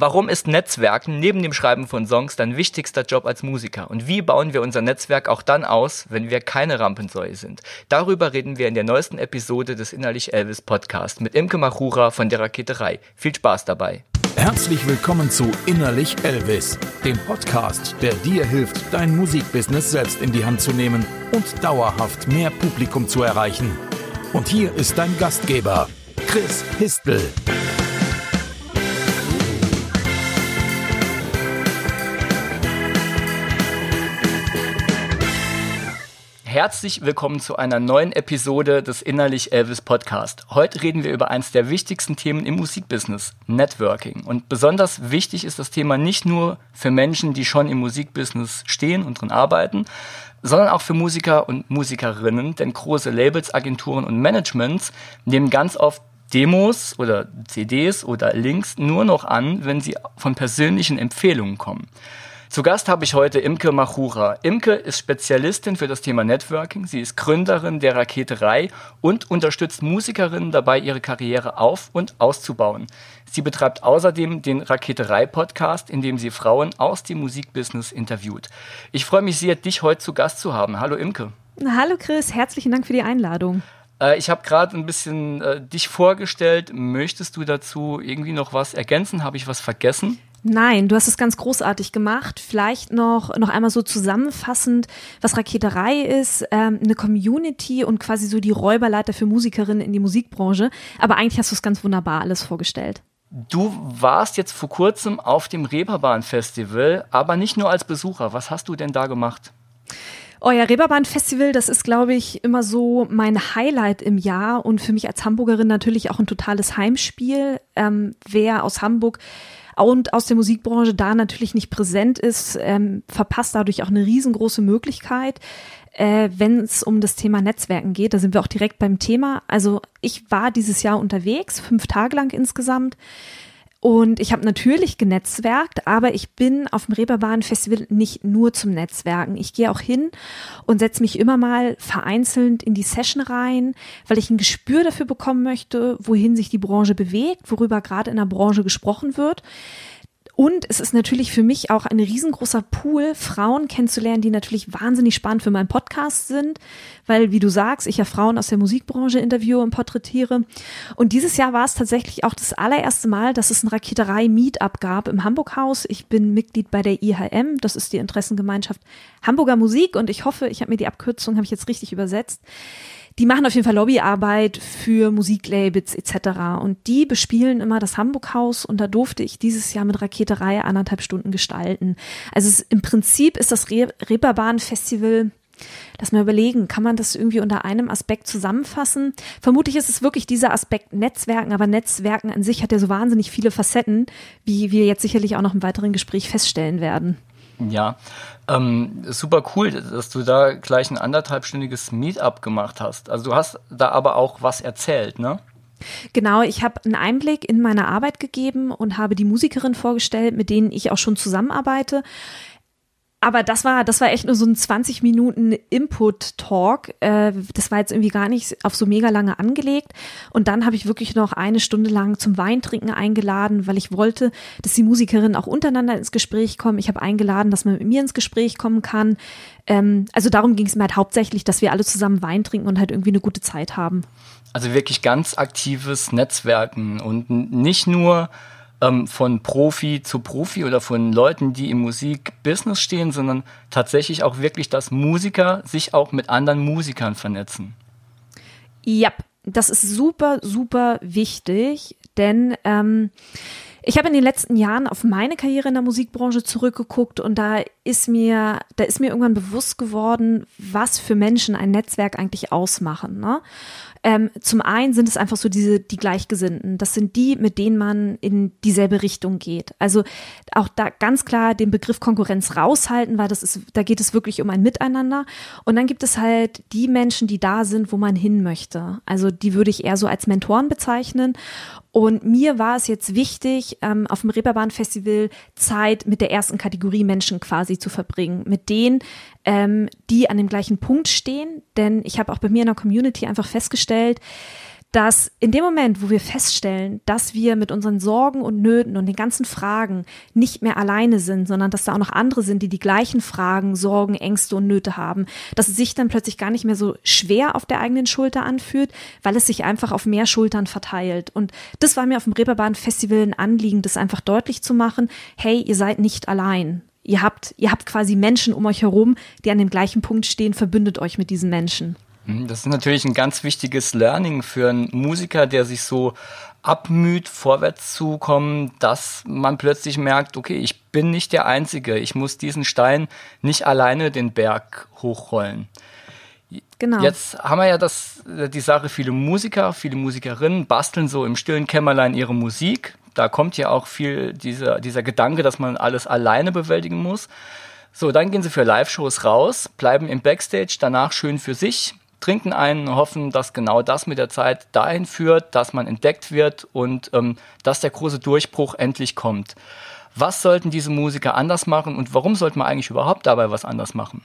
Warum ist Netzwerken neben dem Schreiben von Songs dein wichtigster Job als Musiker? Und wie bauen wir unser Netzwerk auch dann aus, wenn wir keine Rampensäue sind? Darüber reden wir in der neuesten Episode des Innerlich Elvis Podcast mit Imke Machura von der Raketerei. Viel Spaß dabei. Herzlich willkommen zu Innerlich Elvis, dem Podcast, der dir hilft, dein Musikbusiness selbst in die Hand zu nehmen und dauerhaft mehr Publikum zu erreichen. Und hier ist dein Gastgeber, Chris Histel. Herzlich willkommen zu einer neuen Episode des Innerlich Elvis Podcast. Heute reden wir über eines der wichtigsten Themen im Musikbusiness, Networking. Und besonders wichtig ist das Thema nicht nur für Menschen, die schon im Musikbusiness stehen und drin arbeiten, sondern auch für Musiker und Musikerinnen, denn große Labels, Agenturen und Managements nehmen ganz oft Demos oder CDs oder Links nur noch an, wenn sie von persönlichen Empfehlungen kommen. Zu Gast habe ich heute Imke Machura. Imke ist Spezialistin für das Thema Networking. Sie ist Gründerin der Raketerei und unterstützt Musikerinnen dabei, ihre Karriere auf- und auszubauen. Sie betreibt außerdem den Raketerei-Podcast, in dem sie Frauen aus dem Musikbusiness interviewt. Ich freue mich sehr, dich heute zu Gast zu haben. Hallo Imke. Hallo Chris, herzlichen Dank für die Einladung. Äh, ich habe gerade ein bisschen äh, dich vorgestellt. Möchtest du dazu irgendwie noch was ergänzen? Habe ich was vergessen? Nein, du hast es ganz großartig gemacht. Vielleicht noch, noch einmal so zusammenfassend, was Raketerei ist, ähm, eine Community und quasi so die Räuberleiter für Musikerinnen in die Musikbranche. Aber eigentlich hast du es ganz wunderbar alles vorgestellt. Du warst jetzt vor kurzem auf dem Reeperbahn Festival, aber nicht nur als Besucher. Was hast du denn da gemacht? Oh ja, Reeperbahn Festival, das ist, glaube ich, immer so mein Highlight im Jahr und für mich als Hamburgerin natürlich auch ein totales Heimspiel. Ähm, wer aus Hamburg und aus der Musikbranche da natürlich nicht präsent ist, ähm, verpasst dadurch auch eine riesengroße Möglichkeit. Äh, wenn es um das Thema Netzwerken geht, da sind wir auch direkt beim Thema. Also ich war dieses Jahr unterwegs, fünf Tage lang insgesamt. Und ich habe natürlich genetzwerkt, aber ich bin auf dem Reeperbahn Festival nicht nur zum Netzwerken. Ich gehe auch hin und setze mich immer mal vereinzelt in die Session rein, weil ich ein Gespür dafür bekommen möchte, wohin sich die Branche bewegt, worüber gerade in der Branche gesprochen wird. Und es ist natürlich für mich auch ein riesengroßer Pool, Frauen kennenzulernen, die natürlich wahnsinnig spannend für meinen Podcast sind, weil, wie du sagst, ich ja Frauen aus der Musikbranche interviewe und porträtiere. Und dieses Jahr war es tatsächlich auch das allererste Mal, dass es ein Raketerei-Meetup gab im Hamburg-Haus. Ich bin Mitglied bei der IHM, das ist die Interessengemeinschaft Hamburger Musik und ich hoffe, ich habe mir die Abkürzung, habe ich jetzt richtig übersetzt die machen auf jeden Fall Lobbyarbeit für Musiklabels etc. Und die bespielen immer das Hamburg-Haus und da durfte ich dieses Jahr mit Raketerei anderthalb Stunden gestalten. Also es, im Prinzip ist das Re Reeperbahn-Festival Lass mal überlegen, kann man das irgendwie unter einem Aspekt zusammenfassen? Vermutlich ist es wirklich dieser Aspekt Netzwerken, aber Netzwerken an sich hat ja so wahnsinnig viele Facetten, wie wir jetzt sicherlich auch noch im weiteren Gespräch feststellen werden. Ja, ähm, super cool, dass du da gleich ein anderthalbstündiges Meetup gemacht hast. Also du hast da aber auch was erzählt, ne? Genau, ich habe einen Einblick in meine Arbeit gegeben und habe die Musikerin vorgestellt, mit denen ich auch schon zusammenarbeite aber das war, das war echt nur so ein 20 Minuten Input-Talk. Äh, das war jetzt irgendwie gar nicht auf so mega lange angelegt. Und dann habe ich wirklich noch eine Stunde lang zum Weintrinken eingeladen, weil ich wollte, dass die Musikerinnen auch untereinander ins Gespräch kommen. Ich habe eingeladen, dass man mit mir ins Gespräch kommen kann. Ähm, also darum ging es mir halt hauptsächlich, dass wir alle zusammen Wein trinken und halt irgendwie eine gute Zeit haben. Also wirklich ganz aktives Netzwerken und nicht nur ähm, von Profi zu Profi oder von Leuten, die im Musikbusiness stehen, sondern tatsächlich auch wirklich, dass Musiker sich auch mit anderen Musikern vernetzen. Ja, das ist super, super wichtig, denn ähm, ich habe in den letzten Jahren auf meine Karriere in der Musikbranche zurückgeguckt und da ist mir, da ist mir irgendwann bewusst geworden, was für Menschen ein Netzwerk eigentlich ausmachen. Ne? Ähm, zum einen sind es einfach so diese, die Gleichgesinnten. Das sind die, mit denen man in dieselbe Richtung geht. Also auch da ganz klar den Begriff Konkurrenz raushalten, weil das ist, da geht es wirklich um ein Miteinander. Und dann gibt es halt die Menschen, die da sind, wo man hin möchte. Also die würde ich eher so als Mentoren bezeichnen. Und mir war es jetzt wichtig, ähm, auf dem Reeperbahn Festival Zeit mit der ersten Kategorie Menschen quasi zu verbringen. Mit denen, ähm, die an dem gleichen Punkt stehen. Denn ich habe auch bei mir in der Community einfach festgestellt, dass in dem Moment, wo wir feststellen, dass wir mit unseren Sorgen und Nöten und den ganzen Fragen nicht mehr alleine sind, sondern dass da auch noch andere sind, die die gleichen Fragen, Sorgen, Ängste und Nöte haben, dass es sich dann plötzlich gar nicht mehr so schwer auf der eigenen Schulter anfühlt, weil es sich einfach auf mehr Schultern verteilt. Und das war mir auf dem Reeperbahn Festival ein Anliegen, das einfach deutlich zu machen. Hey, ihr seid nicht allein. Ihr habt, ihr habt quasi Menschen um euch herum, die an dem gleichen Punkt stehen, verbündet euch mit diesen Menschen. Mhm, das ist natürlich ein ganz wichtiges Learning für einen Musiker, der sich so abmüht, vorwärts zu kommen, dass man plötzlich merkt, okay, ich bin nicht der Einzige, ich muss diesen Stein nicht alleine den Berg hochrollen. Genau. Jetzt haben wir ja das, die Sache, viele Musiker, viele Musikerinnen basteln so im stillen Kämmerlein ihre Musik. Da kommt ja auch viel dieser, dieser Gedanke, dass man alles alleine bewältigen muss. So, dann gehen sie für Live-Shows raus, bleiben im Backstage, danach schön für sich, trinken einen, hoffen, dass genau das mit der Zeit dahin führt, dass man entdeckt wird und ähm, dass der große Durchbruch endlich kommt. Was sollten diese Musiker anders machen und warum sollte man eigentlich überhaupt dabei was anders machen?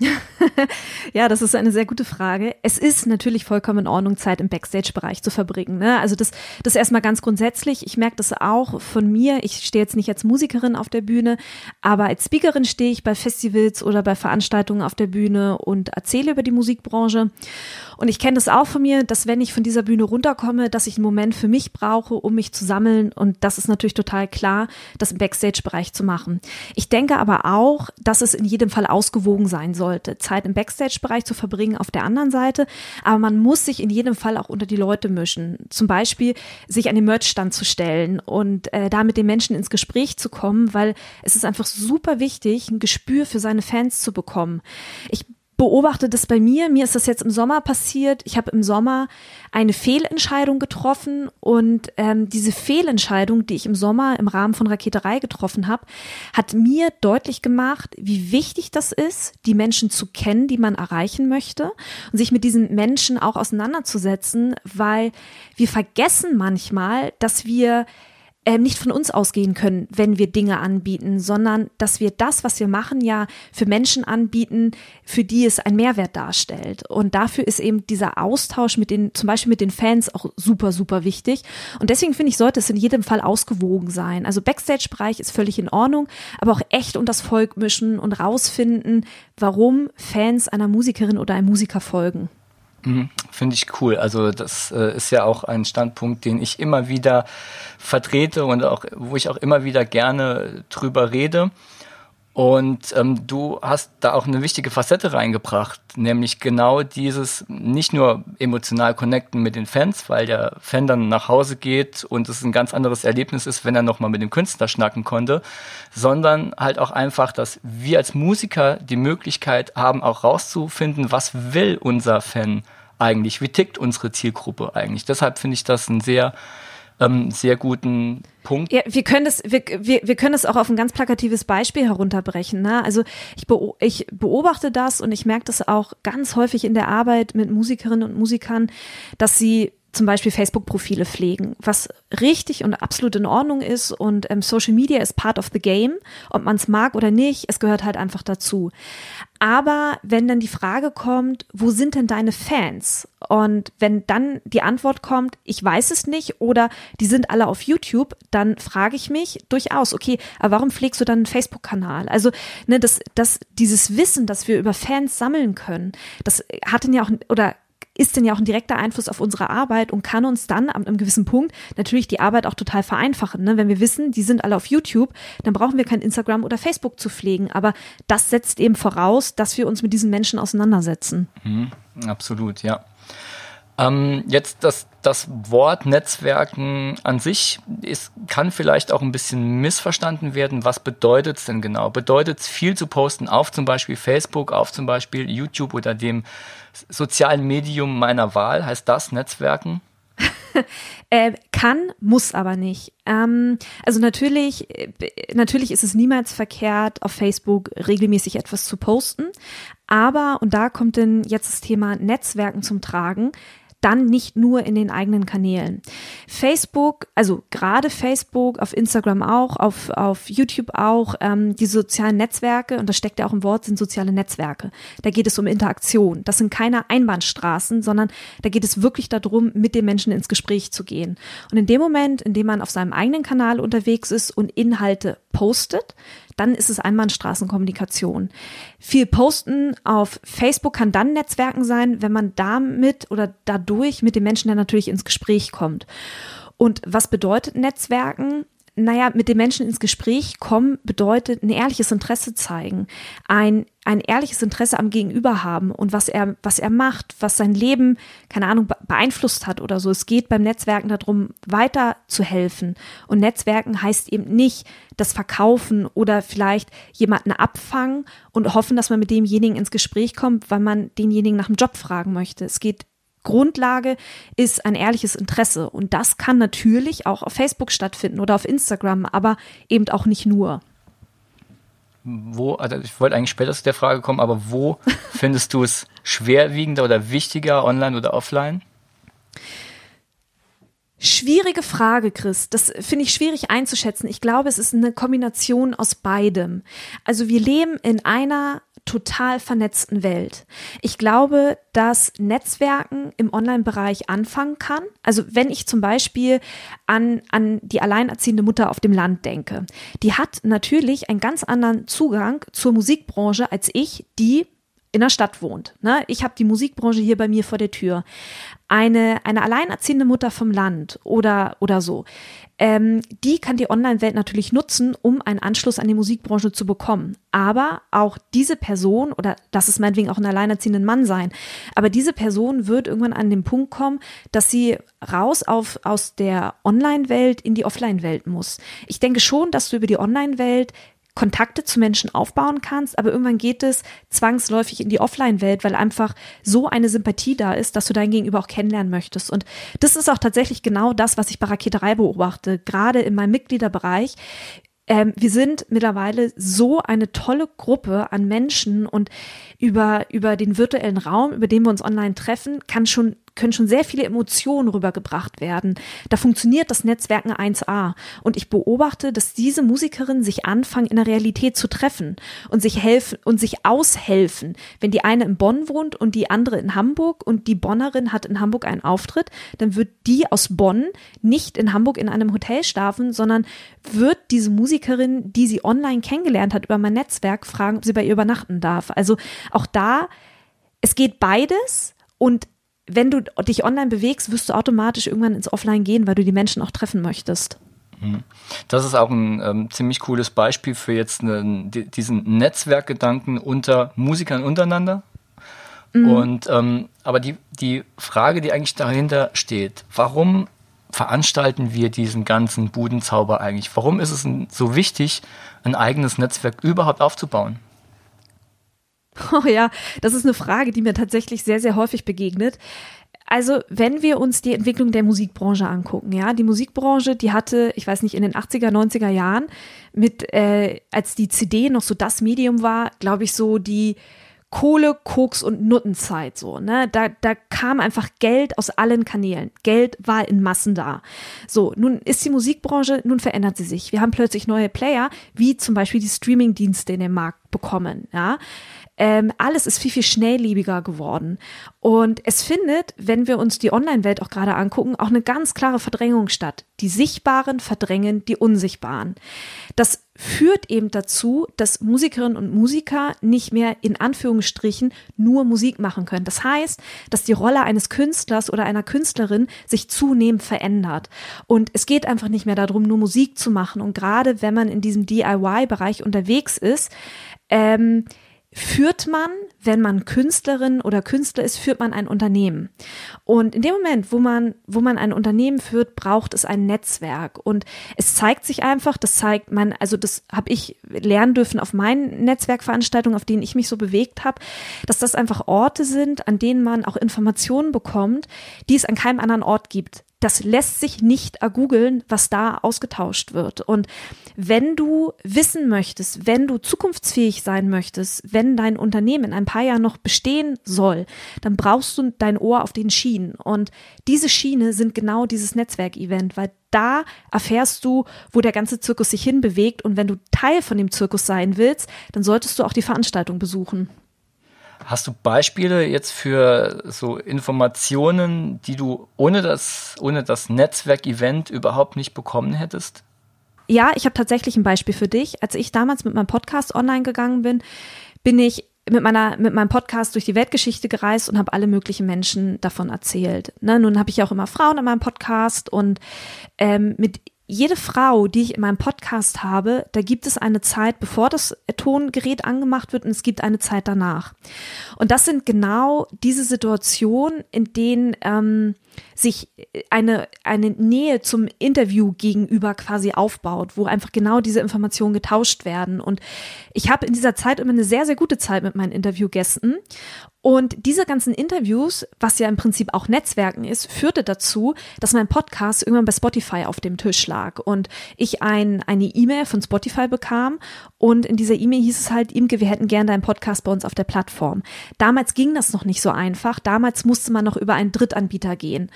ja, das ist eine sehr gute Frage. Es ist natürlich vollkommen in Ordnung, Zeit im Backstage-Bereich zu verbringen. Ne? Also das, das erstmal ganz grundsätzlich. Ich merke das auch von mir. Ich stehe jetzt nicht als Musikerin auf der Bühne, aber als Speakerin stehe ich bei Festivals oder bei Veranstaltungen auf der Bühne und erzähle über die Musikbranche. Und ich kenne das auch von mir, dass wenn ich von dieser Bühne runterkomme, dass ich einen Moment für mich brauche, um mich zu sammeln. Und das ist natürlich total klar, das im Backstage-Bereich zu machen. Ich denke aber auch, dass es in jedem Fall ausgewogen sein sollte, Zeit im Backstage-Bereich zu verbringen auf der anderen Seite. Aber man muss sich in jedem Fall auch unter die Leute mischen. Zum Beispiel sich an den Merch-Stand zu stellen und äh, da mit den Menschen ins Gespräch zu kommen, weil es ist einfach super wichtig, ein Gespür für seine Fans zu bekommen. Ich beobachte das bei mir. Mir ist das jetzt im Sommer passiert. Ich habe im Sommer eine Fehlentscheidung getroffen und ähm, diese Fehlentscheidung, die ich im Sommer im Rahmen von Raketerei getroffen habe, hat mir deutlich gemacht, wie wichtig das ist, die Menschen zu kennen, die man erreichen möchte und sich mit diesen Menschen auch auseinanderzusetzen, weil wir vergessen manchmal, dass wir ähm, nicht von uns ausgehen können, wenn wir Dinge anbieten, sondern dass wir das, was wir machen, ja für Menschen anbieten, für die es einen Mehrwert darstellt. Und dafür ist eben dieser Austausch mit den, zum Beispiel mit den Fans auch super, super wichtig. Und deswegen finde ich, sollte es in jedem Fall ausgewogen sein. Also Backstage-Bereich ist völlig in Ordnung, aber auch echt und das Volk mischen und rausfinden, warum Fans einer Musikerin oder einem Musiker folgen. Mhm, Finde ich cool. Also das äh, ist ja auch ein Standpunkt, den ich immer wieder vertrete und auch, wo ich auch immer wieder gerne drüber rede. Und ähm, du hast da auch eine wichtige Facette reingebracht, nämlich genau dieses nicht nur emotional connecten mit den Fans, weil der Fan dann nach Hause geht und es ein ganz anderes Erlebnis ist, wenn er nochmal mit dem Künstler schnacken konnte, sondern halt auch einfach, dass wir als Musiker die Möglichkeit haben, auch rauszufinden, was will unser Fan eigentlich, wie tickt unsere Zielgruppe eigentlich. Deshalb finde ich das ein sehr ähm, sehr guten Punkt. Ja, wir können das, wir, wir, wir können das auch auf ein ganz plakatives Beispiel herunterbrechen. Ne? Also ich, beo ich beobachte das und ich merke das auch ganz häufig in der Arbeit mit Musikerinnen und Musikern, dass sie zum Beispiel Facebook-Profile pflegen, was richtig und absolut in Ordnung ist. Und ähm, Social Media ist part of the game, ob man es mag oder nicht, es gehört halt einfach dazu. Aber wenn dann die Frage kommt, wo sind denn deine Fans? Und wenn dann die Antwort kommt, ich weiß es nicht oder die sind alle auf YouTube, dann frage ich mich durchaus, okay, aber warum pflegst du dann einen Facebook-Kanal? Also, ne, das, das, dieses Wissen, das wir über Fans sammeln können, das hat ja auch, oder ist denn ja auch ein direkter Einfluss auf unsere Arbeit und kann uns dann ab einem gewissen Punkt natürlich die Arbeit auch total vereinfachen. Ne? Wenn wir wissen, die sind alle auf YouTube, dann brauchen wir kein Instagram oder Facebook zu pflegen. Aber das setzt eben voraus, dass wir uns mit diesen Menschen auseinandersetzen. Mhm, absolut, ja. Ähm, jetzt das, das Wort Netzwerken an sich ist, kann vielleicht auch ein bisschen missverstanden werden. Was bedeutet es denn genau? Bedeutet es viel zu posten auf zum Beispiel Facebook, auf zum Beispiel YouTube oder dem sozialen Medium meiner Wahl? Heißt das Netzwerken? äh, kann, muss aber nicht. Ähm, also natürlich, äh, natürlich ist es niemals verkehrt, auf Facebook regelmäßig etwas zu posten. Aber, und da kommt denn jetzt das Thema Netzwerken zum Tragen, dann nicht nur in den eigenen Kanälen. Facebook, also gerade Facebook, auf Instagram auch, auf, auf YouTube auch, ähm, die sozialen Netzwerke, und das steckt ja auch im Wort, sind soziale Netzwerke. Da geht es um Interaktion. Das sind keine Einbahnstraßen, sondern da geht es wirklich darum, mit den Menschen ins Gespräch zu gehen. Und in dem Moment, in dem man auf seinem eigenen Kanal unterwegs ist und Inhalte postet, dann ist es Einbahnstraßenkommunikation. Viel Posten auf Facebook kann dann Netzwerken sein, wenn man damit oder dadurch mit den Menschen dann natürlich ins Gespräch kommt. Und was bedeutet Netzwerken? Naja, mit den Menschen ins Gespräch kommen bedeutet ein ehrliches Interesse zeigen, ein, ein ehrliches Interesse am Gegenüber haben und was er, was er macht, was sein Leben, keine Ahnung, beeinflusst hat oder so. Es geht beim Netzwerken darum, weiter zu helfen. Und Netzwerken heißt eben nicht das Verkaufen oder vielleicht jemanden abfangen und hoffen, dass man mit demjenigen ins Gespräch kommt, weil man denjenigen nach dem Job fragen möchte. Es geht Grundlage ist ein ehrliches Interesse. Und das kann natürlich auch auf Facebook stattfinden oder auf Instagram, aber eben auch nicht nur. Wo, also ich wollte eigentlich später zu der Frage kommen, aber wo findest du es schwerwiegender oder wichtiger, online oder offline? Schwierige Frage, Chris. Das finde ich schwierig einzuschätzen. Ich glaube, es ist eine Kombination aus beidem. Also wir leben in einer total vernetzten Welt. Ich glaube, dass Netzwerken im Online-Bereich anfangen kann. Also wenn ich zum Beispiel an, an die alleinerziehende Mutter auf dem Land denke, die hat natürlich einen ganz anderen Zugang zur Musikbranche als ich, die in der Stadt wohnt. Ne? Ich habe die Musikbranche hier bei mir vor der Tür. Eine, eine alleinerziehende Mutter vom Land oder, oder so, ähm, die kann die Online-Welt natürlich nutzen, um einen Anschluss an die Musikbranche zu bekommen. Aber auch diese Person, oder das ist meinetwegen auch ein alleinerziehender Mann sein, aber diese Person wird irgendwann an den Punkt kommen, dass sie raus auf, aus der Online-Welt in die Offline-Welt muss. Ich denke schon, dass du über die Online-Welt Kontakte zu Menschen aufbauen kannst, aber irgendwann geht es zwangsläufig in die Offline-Welt, weil einfach so eine Sympathie da ist, dass du dein Gegenüber auch kennenlernen möchtest. Und das ist auch tatsächlich genau das, was ich bei Raketerei beobachte, gerade in meinem Mitgliederbereich. Ähm, wir sind mittlerweile so eine tolle Gruppe an Menschen und über, über den virtuellen Raum, über den wir uns online treffen, kann schon können schon sehr viele Emotionen rübergebracht werden. Da funktioniert das Netzwerken 1a. Und ich beobachte, dass diese Musikerinnen sich anfangen, in der Realität zu treffen und sich helfen und sich aushelfen. Wenn die eine in Bonn wohnt und die andere in Hamburg und die Bonnerin hat in Hamburg einen Auftritt, dann wird die aus Bonn nicht in Hamburg in einem Hotel schlafen, sondern wird diese Musikerin, die sie online kennengelernt hat über mein Netzwerk, fragen, ob sie bei ihr übernachten darf. Also auch da, es geht beides und wenn du dich online bewegst, wirst du automatisch irgendwann ins Offline gehen, weil du die Menschen auch treffen möchtest. Mhm. Das ist auch ein ähm, ziemlich cooles Beispiel für jetzt einen, diesen Netzwerkgedanken unter Musikern untereinander. Mhm. Und ähm, aber die, die Frage, die eigentlich dahinter steht, warum veranstalten wir diesen ganzen Budenzauber eigentlich? Warum ist es so wichtig, ein eigenes Netzwerk überhaupt aufzubauen? Oh ja, das ist eine Frage, die mir tatsächlich sehr, sehr häufig begegnet. Also, wenn wir uns die Entwicklung der Musikbranche angucken, ja, die Musikbranche, die hatte, ich weiß nicht, in den 80er, 90er Jahren mit, äh, als die CD noch so das Medium war, glaube ich, so die Kohle, Koks und Nuttenzeit so, ne? Da, da kam einfach Geld aus allen Kanälen. Geld war in Massen da. So, nun ist die Musikbranche, nun verändert sie sich. Wir haben plötzlich neue Player, wie zum Beispiel die Streamingdienste in den Markt bekommen, ja. Ähm, alles ist viel, viel schnelllebiger geworden. Und es findet, wenn wir uns die Online-Welt auch gerade angucken, auch eine ganz klare Verdrängung statt. Die Sichtbaren verdrängen die Unsichtbaren. Das führt eben dazu, dass Musikerinnen und Musiker nicht mehr in Anführungsstrichen nur Musik machen können. Das heißt, dass die Rolle eines Künstlers oder einer Künstlerin sich zunehmend verändert. Und es geht einfach nicht mehr darum, nur Musik zu machen. Und gerade wenn man in diesem DIY-Bereich unterwegs ist, ähm, führt man, wenn man Künstlerin oder Künstler ist, führt man ein Unternehmen. Und in dem Moment, wo man, wo man ein Unternehmen führt, braucht es ein Netzwerk. Und es zeigt sich einfach, das zeigt man, also das habe ich lernen dürfen auf meinen Netzwerkveranstaltungen, auf denen ich mich so bewegt habe, dass das einfach Orte sind, an denen man auch Informationen bekommt, die es an keinem anderen Ort gibt. Das lässt sich nicht ergoogeln, was da ausgetauscht wird. Und wenn du wissen möchtest, wenn du zukunftsfähig sein möchtest, wenn dein Unternehmen in ein paar Jahren noch bestehen soll, dann brauchst du dein Ohr auf den Schienen. Und diese Schiene sind genau dieses Netzwerkevent, weil da erfährst du, wo der ganze Zirkus sich hinbewegt. Und wenn du Teil von dem Zirkus sein willst, dann solltest du auch die Veranstaltung besuchen. Hast du Beispiele jetzt für so Informationen, die du ohne das, ohne das Netzwerk-Event überhaupt nicht bekommen hättest? Ja, ich habe tatsächlich ein Beispiel für dich. Als ich damals mit meinem Podcast online gegangen bin, bin ich mit meiner mit meinem Podcast durch die Weltgeschichte gereist und habe alle möglichen Menschen davon erzählt. Ne, nun habe ich ja auch immer Frauen in meinem Podcast und ähm, mit jede Frau, die ich in meinem Podcast habe, da gibt es eine Zeit, bevor das Tongerät angemacht wird und es gibt eine Zeit danach. Und das sind genau diese Situationen, in denen ähm, sich eine, eine Nähe zum Interview gegenüber quasi aufbaut, wo einfach genau diese Informationen getauscht werden. Und ich habe in dieser Zeit immer eine sehr, sehr gute Zeit mit meinen Interviewgästen. Und diese ganzen Interviews, was ja im Prinzip auch Netzwerken ist, führte dazu, dass mein Podcast irgendwann bei Spotify auf dem Tisch lag und ich ein, eine E-Mail von Spotify bekam und in dieser E-Mail hieß es halt, Imke, wir hätten gerne deinen Podcast bei uns auf der Plattform. Damals ging das noch nicht so einfach. Damals musste man noch über einen Drittanbieter gehen.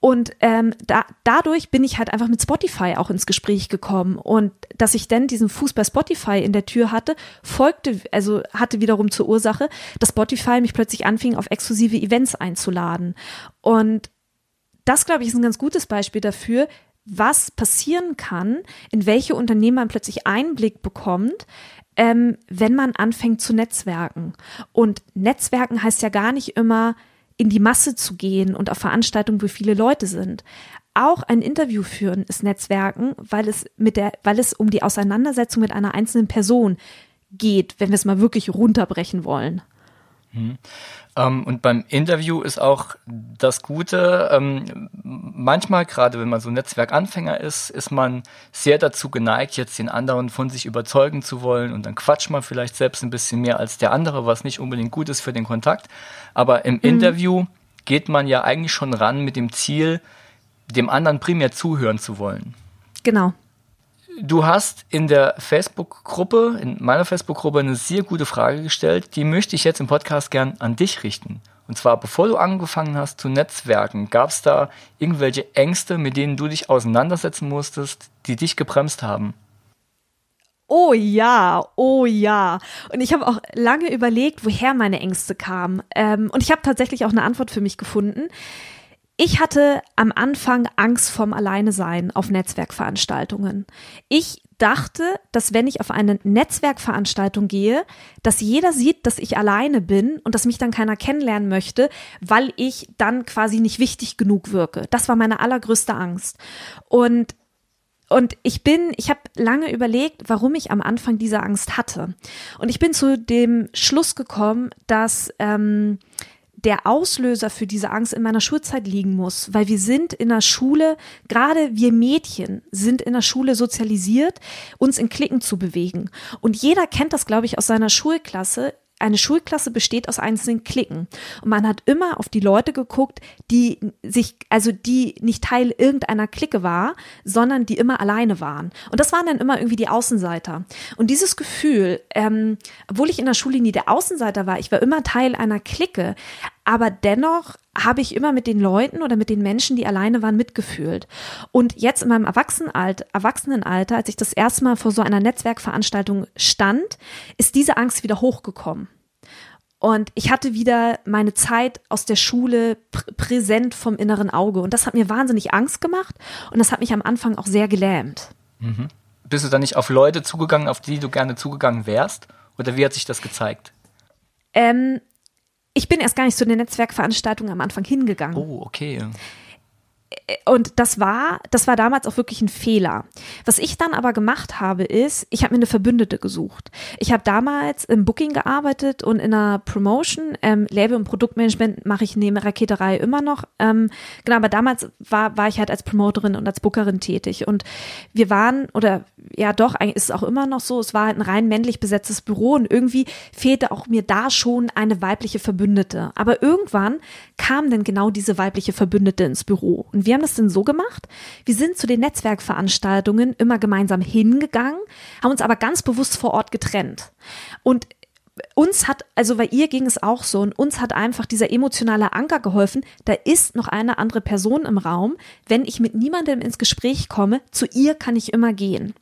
Und ähm, da, dadurch bin ich halt einfach mit Spotify auch ins Gespräch gekommen. Und dass ich dann diesen Fuß bei Spotify in der Tür hatte, folgte, also hatte wiederum zur Ursache, dass Spotify mich plötzlich anfing, auf exklusive Events einzuladen. Und das, glaube ich, ist ein ganz gutes Beispiel dafür, was passieren kann, in welche Unternehmen man plötzlich Einblick bekommt, ähm, wenn man anfängt zu netzwerken. Und Netzwerken heißt ja gar nicht immer, in die Masse zu gehen und auf Veranstaltungen, wo viele Leute sind. Auch ein Interview führen ist Netzwerken, weil es mit der, weil es um die Auseinandersetzung mit einer einzelnen Person geht, wenn wir es mal wirklich runterbrechen wollen. Hm. Ähm, und beim Interview ist auch das Gute, ähm, manchmal, gerade wenn man so Netzwerkanfänger ist, ist man sehr dazu geneigt, jetzt den anderen von sich überzeugen zu wollen und dann quatscht man vielleicht selbst ein bisschen mehr als der andere, was nicht unbedingt gut ist für den Kontakt. Aber im mhm. Interview geht man ja eigentlich schon ran mit dem Ziel, dem anderen primär zuhören zu wollen. Genau. Du hast in der Facebook-Gruppe, in meiner Facebook-Gruppe, eine sehr gute Frage gestellt. Die möchte ich jetzt im Podcast gern an dich richten. Und zwar, bevor du angefangen hast zu netzwerken, gab es da irgendwelche Ängste, mit denen du dich auseinandersetzen musstest, die dich gebremst haben? Oh ja, oh ja. Und ich habe auch lange überlegt, woher meine Ängste kamen. Ähm, und ich habe tatsächlich auch eine Antwort für mich gefunden. Ich hatte am Anfang Angst vom Alleinesein auf Netzwerkveranstaltungen. Ich dachte, dass wenn ich auf eine Netzwerkveranstaltung gehe, dass jeder sieht, dass ich alleine bin und dass mich dann keiner kennenlernen möchte, weil ich dann quasi nicht wichtig genug wirke. Das war meine allergrößte Angst. Und und ich bin, ich habe lange überlegt, warum ich am Anfang diese Angst hatte. Und ich bin zu dem Schluss gekommen, dass ähm, der Auslöser für diese Angst in meiner Schulzeit liegen muss, weil wir sind in der Schule, gerade wir Mädchen sind in der Schule sozialisiert, uns in Klicken zu bewegen. Und jeder kennt das, glaube ich, aus seiner Schulklasse eine Schulklasse besteht aus einzelnen Klicken. Und man hat immer auf die Leute geguckt, die sich, also die nicht Teil irgendeiner Clique war, sondern die immer alleine waren. Und das waren dann immer irgendwie die Außenseiter. Und dieses Gefühl, ähm, obwohl ich in der Schule nie der Außenseiter war, ich war immer Teil einer Clique, aber dennoch habe ich immer mit den Leuten oder mit den Menschen, die alleine waren, mitgefühlt. Und jetzt in meinem Erwachsenenalter, Erwachsenenalter, als ich das erste Mal vor so einer Netzwerkveranstaltung stand, ist diese Angst wieder hochgekommen. Und ich hatte wieder meine Zeit aus der Schule pr präsent vom inneren Auge. Und das hat mir wahnsinnig Angst gemacht und das hat mich am Anfang auch sehr gelähmt. Mhm. Bist du dann nicht auf Leute zugegangen, auf die du gerne zugegangen wärst? Oder wie hat sich das gezeigt? Ähm, ich bin erst gar nicht zu den Netzwerkveranstaltungen am Anfang hingegangen. Oh, okay und das war, das war damals auch wirklich ein Fehler. Was ich dann aber gemacht habe, ist, ich habe mir eine Verbündete gesucht. Ich habe damals im Booking gearbeitet und in der Promotion, ähm, Label und Produktmanagement mache ich neben Raketerei immer noch. Ähm, genau, aber damals war, war ich halt als Promoterin und als Bookerin tätig. Und wir waren, oder ja doch, eigentlich ist es auch immer noch so, es war halt ein rein männlich besetztes Büro und irgendwie fehlte auch mir da schon eine weibliche Verbündete. Aber irgendwann kam dann genau diese weibliche Verbündete ins Büro. Und Und wir haben das dann so gemacht, wir sind zu den Netzwerkveranstaltungen immer gemeinsam hingegangen, haben uns aber ganz bewusst vor Ort getrennt. Und uns hat, also bei ihr ging es auch so und uns hat einfach dieser emotionale Anker geholfen, da ist noch eine andere Person im Raum. Wenn ich mit niemandem ins Gespräch komme, zu ihr kann ich immer gehen.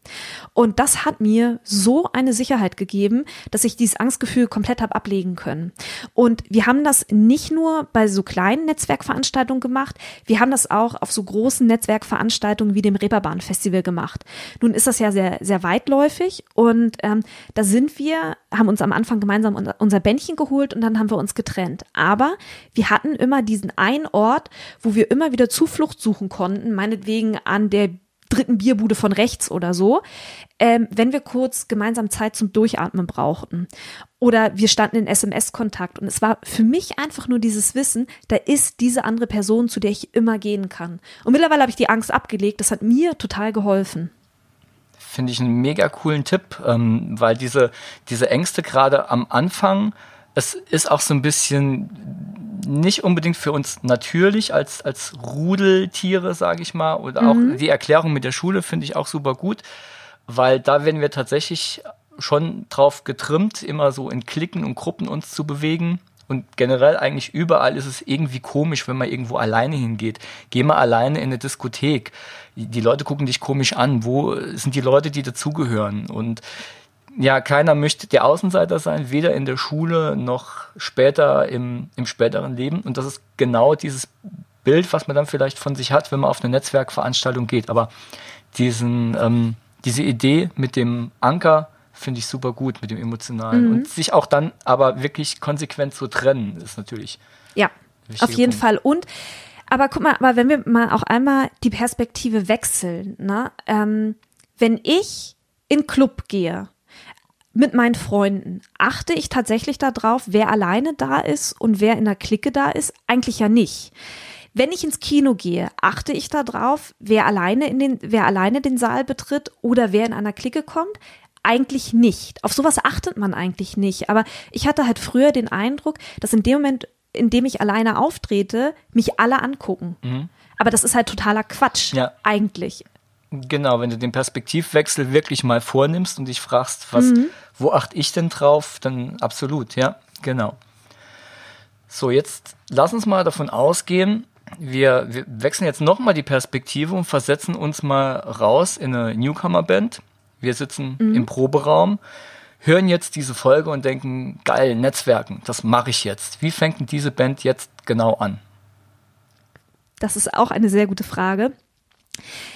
Und das hat mir so eine Sicherheit gegeben, dass ich dieses Angstgefühl komplett habe ablegen können. Und wir haben das nicht nur bei so kleinen Netzwerkveranstaltungen gemacht, wir haben das auch auf so großen Netzwerkveranstaltungen wie dem Reeperbahn Festival gemacht. Nun ist das ja sehr, sehr weitläufig und ähm, da sind wir, haben uns am Anfang gemeinsam unser Bändchen geholt und dann haben wir uns getrennt. Aber wir hatten immer diesen einen Ort, wo wir immer wieder Zuflucht suchen konnten, meinetwegen an der dritten Bierbude von rechts oder so, ähm, wenn wir kurz gemeinsam Zeit zum Durchatmen brauchten. Oder wir standen in SMS-Kontakt und es war für mich einfach nur dieses Wissen, da ist diese andere Person, zu der ich immer gehen kann. Und mittlerweile habe ich die Angst abgelegt, das hat mir total geholfen finde ich einen mega coolen Tipp, ähm, weil diese, diese Ängste gerade am Anfang, es ist auch so ein bisschen nicht unbedingt für uns natürlich als, als Rudeltiere, sage ich mal, oder mhm. auch die Erklärung mit der Schule finde ich auch super gut, weil da werden wir tatsächlich schon drauf getrimmt, immer so in Klicken und Gruppen uns zu bewegen. Und generell eigentlich überall ist es irgendwie komisch, wenn man irgendwo alleine hingeht. Geh mal alleine in eine Diskothek. Die Leute gucken dich komisch an. Wo sind die Leute, die dazugehören? Und ja, keiner möchte der Außenseiter sein, weder in der Schule noch später im, im späteren Leben. Und das ist genau dieses Bild, was man dann vielleicht von sich hat, wenn man auf eine Netzwerkveranstaltung geht. Aber diesen, ähm, diese Idee mit dem Anker, finde ich super gut mit dem Emotionalen. Mhm. Und sich auch dann aber wirklich konsequent zu trennen, ist natürlich. Ja, auf jeden Punkt. Fall. Und aber guck mal, aber wenn wir mal auch einmal die Perspektive wechseln, ne? Ähm, wenn ich in Club gehe mit meinen Freunden, achte ich tatsächlich darauf, wer alleine da ist und wer in der Clique da ist? Eigentlich ja nicht. Wenn ich ins Kino gehe, achte ich darauf, wer alleine in den, wer alleine den Saal betritt oder wer in einer Clique kommt eigentlich nicht. Auf sowas achtet man eigentlich nicht. Aber ich hatte halt früher den Eindruck, dass in dem Moment, in dem ich alleine auftrete, mich alle angucken. Mhm. Aber das ist halt totaler Quatsch, ja. eigentlich. Genau, wenn du den Perspektivwechsel wirklich mal vornimmst und dich fragst, was, mhm. wo achte ich denn drauf, dann absolut, ja, genau. So, jetzt lass uns mal davon ausgehen, wir, wir wechseln jetzt nochmal die Perspektive und versetzen uns mal raus in eine Newcomer-Band wir sitzen mhm. im Proberaum, hören jetzt diese Folge und denken, geil, Netzwerken, das mache ich jetzt. Wie fängt denn diese Band jetzt genau an? Das ist auch eine sehr gute Frage.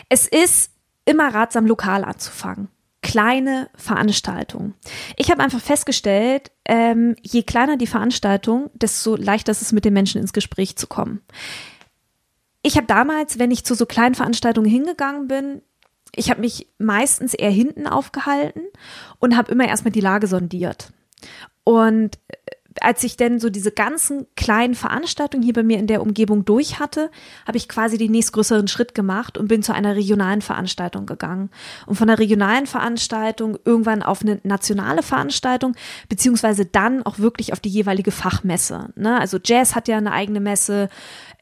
Es ist immer ratsam, lokal anzufangen. Kleine Veranstaltungen. Ich habe einfach festgestellt, ähm, je kleiner die Veranstaltung, desto leichter ist es mit den Menschen ins Gespräch zu kommen. Ich habe damals, wenn ich zu so kleinen Veranstaltungen hingegangen bin, ich habe mich meistens eher hinten aufgehalten und habe immer erstmal die Lage sondiert. Und äh, als ich denn so diese ganzen kleinen Veranstaltungen hier bei mir in der Umgebung durch hatte, habe ich quasi den nächstgrößeren Schritt gemacht und bin zu einer regionalen Veranstaltung gegangen. Und von der regionalen Veranstaltung irgendwann auf eine nationale Veranstaltung, beziehungsweise dann auch wirklich auf die jeweilige Fachmesse. Ne? Also Jazz hat ja eine eigene Messe,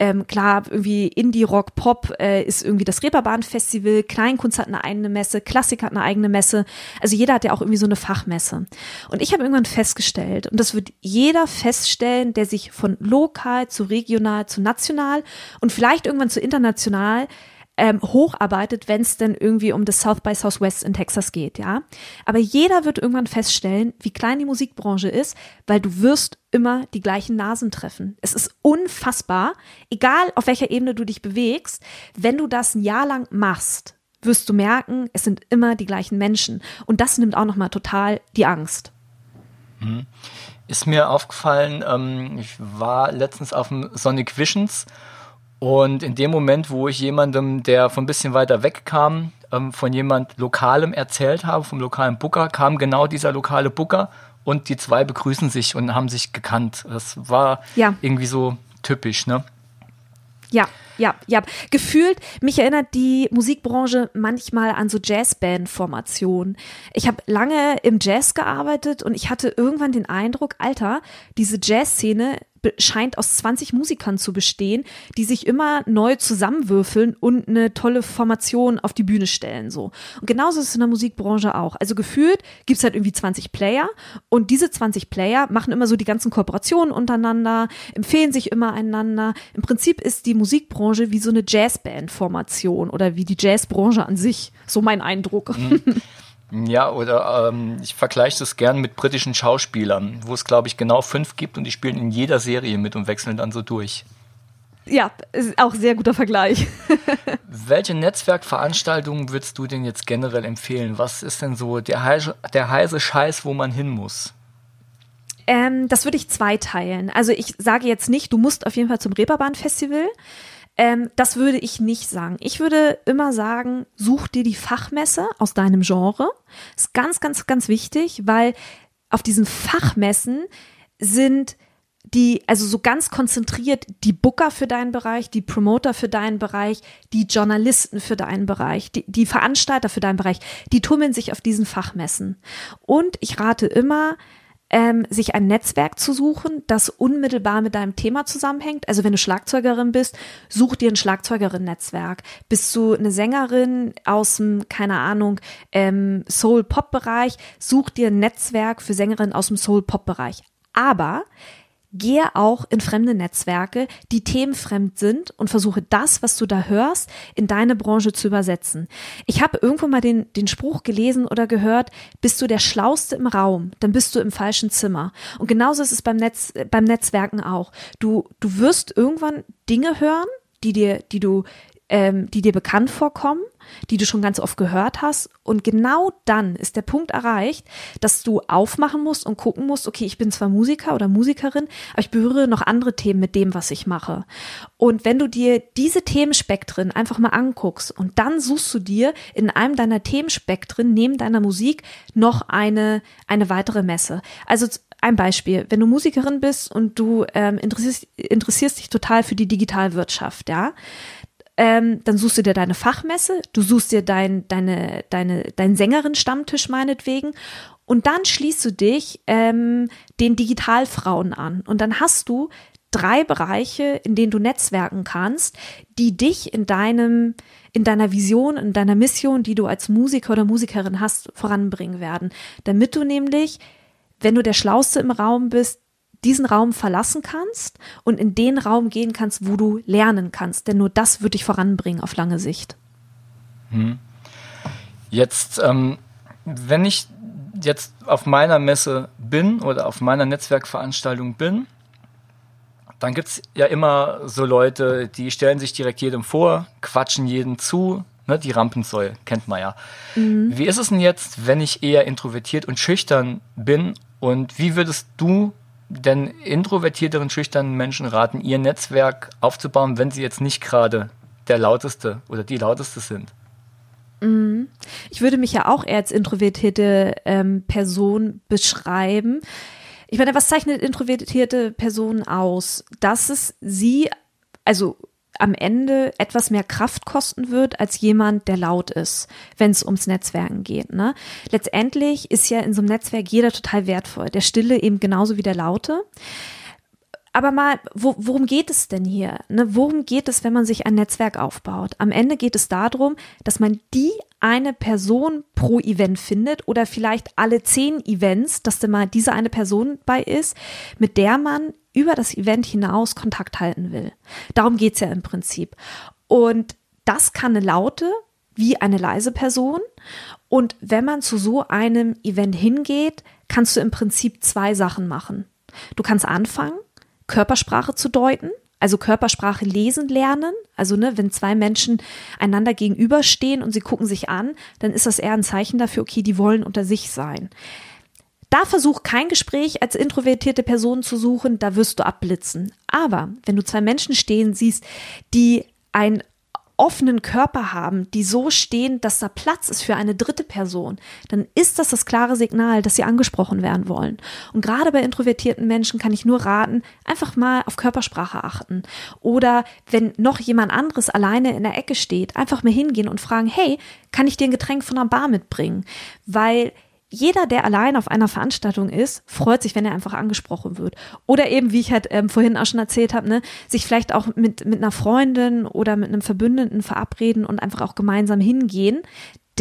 ähm, klar, irgendwie Indie, Rock, Pop äh, ist irgendwie das Reeperbahn-Festival, Kleinkunst hat eine eigene Messe, Klassik hat eine eigene Messe. Also jeder hat ja auch irgendwie so eine Fachmesse. Und ich habe irgendwann festgestellt, und das wird jeder feststellen, der sich von lokal zu regional zu national und vielleicht irgendwann zu international ähm, hocharbeitet, wenn es denn irgendwie um das South by Southwest in Texas geht, ja. Aber jeder wird irgendwann feststellen, wie klein die Musikbranche ist, weil du wirst immer die gleichen Nasen treffen. Es ist unfassbar, egal auf welcher Ebene du dich bewegst, wenn du das ein Jahr lang machst, wirst du merken, es sind immer die gleichen Menschen. Und das nimmt auch nochmal total die Angst. Mhm. Ist mir aufgefallen, ähm, ich war letztens auf dem Sonic Visions und in dem Moment, wo ich jemandem, der von ein bisschen weiter weg kam, ähm, von jemand Lokalem erzählt habe, vom lokalen Booker, kam genau dieser lokale Booker und die zwei begrüßen sich und haben sich gekannt. Das war ja. irgendwie so typisch, ne? Ja, ja, ja. Gefühlt, mich erinnert die Musikbranche manchmal an so Jazzband-Formationen. Ich habe lange im Jazz gearbeitet und ich hatte irgendwann den Eindruck, Alter, diese Jazzszene scheint aus 20 Musikern zu bestehen, die sich immer neu zusammenwürfeln und eine tolle Formation auf die Bühne stellen. So. Und genauso ist es in der Musikbranche auch. Also gefühlt gibt es halt irgendwie 20 Player und diese 20 Player machen immer so die ganzen Kooperationen untereinander, empfehlen sich immer einander. Im Prinzip ist die Musikbranche wie so eine Jazzband-Formation oder wie die Jazzbranche an sich. So mein Eindruck. Mhm. Ja, oder ähm, ich vergleiche das gern mit britischen Schauspielern, wo es, glaube ich, genau fünf gibt und die spielen in jeder Serie mit und wechseln dann so durch. Ja, ist auch sehr guter Vergleich. Welche Netzwerkveranstaltungen würdest du denn jetzt generell empfehlen? Was ist denn so der, heiße, der heiße Scheiß, wo man hin muss? Ähm, das würde ich zweiteilen. Also ich sage jetzt nicht, du musst auf jeden Fall zum Reeperbahn-Festival. Ähm, das würde ich nicht sagen. Ich würde immer sagen, such dir die Fachmesse aus deinem Genre. Ist ganz, ganz, ganz wichtig, weil auf diesen Fachmessen sind die, also so ganz konzentriert die Booker für deinen Bereich, die Promoter für deinen Bereich, die Journalisten für deinen Bereich, die, die Veranstalter für deinen Bereich, die tummeln sich auf diesen Fachmessen. Und ich rate immer, ähm, sich ein Netzwerk zu suchen, das unmittelbar mit deinem Thema zusammenhängt. Also wenn du Schlagzeugerin bist, such dir ein Schlagzeugerinnen-Netzwerk. Bist du eine Sängerin aus dem, keine Ahnung, ähm, Soul-Pop-Bereich, such dir ein Netzwerk für Sängerinnen aus dem Soul-Pop-Bereich. Aber Gehe auch in fremde Netzwerke, die themenfremd sind und versuche das, was du da hörst, in deine Branche zu übersetzen. Ich habe irgendwo mal den, den Spruch gelesen oder gehört, bist du der Schlauste im Raum, dann bist du im falschen Zimmer. Und genauso ist es beim Netz, beim Netzwerken auch. Du, du wirst irgendwann Dinge hören, die dir, die du, ähm, die dir bekannt vorkommen die du schon ganz oft gehört hast. Und genau dann ist der Punkt erreicht, dass du aufmachen musst und gucken musst, okay, ich bin zwar Musiker oder Musikerin, aber ich berühre noch andere Themen mit dem, was ich mache. Und wenn du dir diese Themenspektren einfach mal anguckst und dann suchst du dir in einem deiner Themenspektren neben deiner Musik noch eine, eine weitere Messe. Also ein Beispiel, wenn du Musikerin bist und du ähm, interessierst, interessierst dich total für die Digitalwirtschaft, ja, ähm, dann suchst du dir deine Fachmesse, du suchst dir dein, deine, deine, deinen Sängerin-Stammtisch meinetwegen und dann schließt du dich ähm, den Digitalfrauen an. Und dann hast du drei Bereiche, in denen du netzwerken kannst, die dich in deinem, in deiner Vision, in deiner Mission, die du als Musiker oder Musikerin hast, voranbringen werden. Damit du nämlich, wenn du der Schlauste im Raum bist, diesen Raum verlassen kannst und in den Raum gehen kannst, wo du lernen kannst. Denn nur das wird dich voranbringen auf lange Sicht. Hm. Jetzt, ähm, wenn ich jetzt auf meiner Messe bin oder auf meiner Netzwerkveranstaltung bin, dann gibt es ja immer so Leute, die stellen sich direkt jedem vor, quatschen jeden zu, ne, die Rampensäule, kennt man ja. Mhm. Wie ist es denn jetzt, wenn ich eher introvertiert und schüchtern bin und wie würdest du denn introvertierteren, schüchternen Menschen raten, ihr Netzwerk aufzubauen, wenn sie jetzt nicht gerade der lauteste oder die lauteste sind? Mhm. Ich würde mich ja auch eher als introvertierte ähm, Person beschreiben. Ich meine, was zeichnet introvertierte Personen aus? Dass es sie, also am Ende etwas mehr Kraft kosten wird als jemand, der laut ist, wenn es ums Netzwerken geht. Ne? Letztendlich ist ja in so einem Netzwerk jeder total wertvoll. Der Stille eben genauso wie der Laute. Aber mal, wo, worum geht es denn hier? Ne? Worum geht es, wenn man sich ein Netzwerk aufbaut? Am Ende geht es darum, dass man die eine Person pro Event findet oder vielleicht alle zehn Events, dass da mal diese eine Person bei ist, mit der man über das Event hinaus Kontakt halten will. Darum geht's ja im Prinzip. Und das kann eine laute wie eine leise Person. Und wenn man zu so einem Event hingeht, kannst du im Prinzip zwei Sachen machen. Du kannst anfangen, Körpersprache zu deuten, also Körpersprache lesen lernen. Also ne, wenn zwei Menschen einander gegenüberstehen und sie gucken sich an, dann ist das eher ein Zeichen dafür, okay, die wollen unter sich sein. Da versuch kein Gespräch als introvertierte Person zu suchen, da wirst du abblitzen. Aber wenn du zwei Menschen stehen siehst, die ein offenen Körper haben, die so stehen, dass da Platz ist für eine dritte Person, dann ist das das klare Signal, dass sie angesprochen werden wollen. Und gerade bei introvertierten Menschen kann ich nur raten, einfach mal auf Körpersprache achten. Oder wenn noch jemand anderes alleine in der Ecke steht, einfach mal hingehen und fragen, hey, kann ich dir ein Getränk von der Bar mitbringen? Weil jeder, der allein auf einer Veranstaltung ist, freut sich, wenn er einfach angesprochen wird. Oder eben, wie ich halt ähm, vorhin auch schon erzählt habe, ne, sich vielleicht auch mit, mit einer Freundin oder mit einem Verbündeten verabreden und einfach auch gemeinsam hingehen.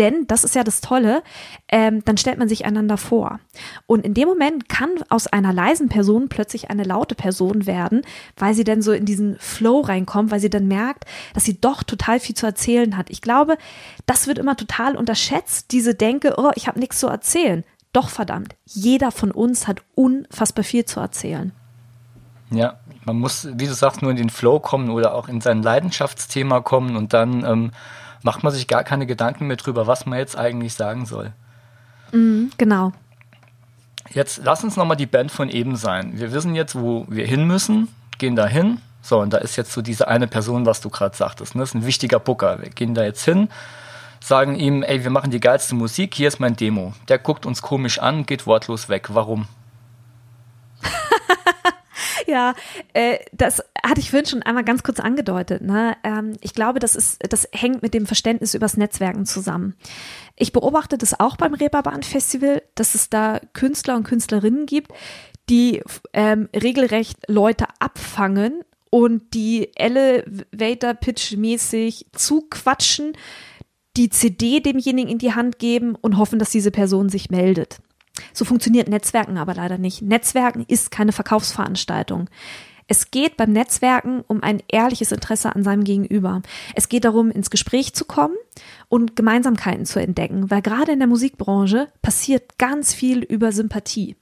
Denn, das ist ja das Tolle, ähm, dann stellt man sich einander vor. Und in dem Moment kann aus einer leisen Person plötzlich eine laute Person werden, weil sie dann so in diesen Flow reinkommt, weil sie dann merkt, dass sie doch total viel zu erzählen hat. Ich glaube, das wird immer total unterschätzt, diese Denke, oh, ich habe nichts zu erzählen. Doch verdammt, jeder von uns hat unfassbar viel zu erzählen. Ja, man muss, wie du sagst, nur in den Flow kommen oder auch in sein Leidenschaftsthema kommen und dann ähm, macht man sich gar keine Gedanken mehr drüber, was man jetzt eigentlich sagen soll. Mhm, genau. Jetzt lass uns nochmal die Band von eben sein. Wir wissen jetzt, wo wir hin müssen, gehen da hin. So, und da ist jetzt so diese eine Person, was du gerade sagtest. Ne? Das ist ein wichtiger Booker. Wir gehen da jetzt hin, sagen ihm, ey, wir machen die geilste Musik, hier ist mein Demo. Der guckt uns komisch an, geht wortlos weg. Warum? Ja, äh, das hatte ich vorhin schon einmal ganz kurz angedeutet. Ne? Ähm, ich glaube, das ist, das hängt mit dem Verständnis übers Netzwerken zusammen. Ich beobachte das auch beim Reeperbahn Festival, dass es da Künstler und Künstlerinnen gibt, die ähm, regelrecht Leute abfangen und die Elevator Pitch mäßig zuquatschen, die CD demjenigen in die Hand geben und hoffen, dass diese Person sich meldet. So funktioniert Netzwerken aber leider nicht. Netzwerken ist keine Verkaufsveranstaltung. Es geht beim Netzwerken um ein ehrliches Interesse an seinem Gegenüber. Es geht darum, ins Gespräch zu kommen und Gemeinsamkeiten zu entdecken, weil gerade in der Musikbranche passiert ganz viel über Sympathie.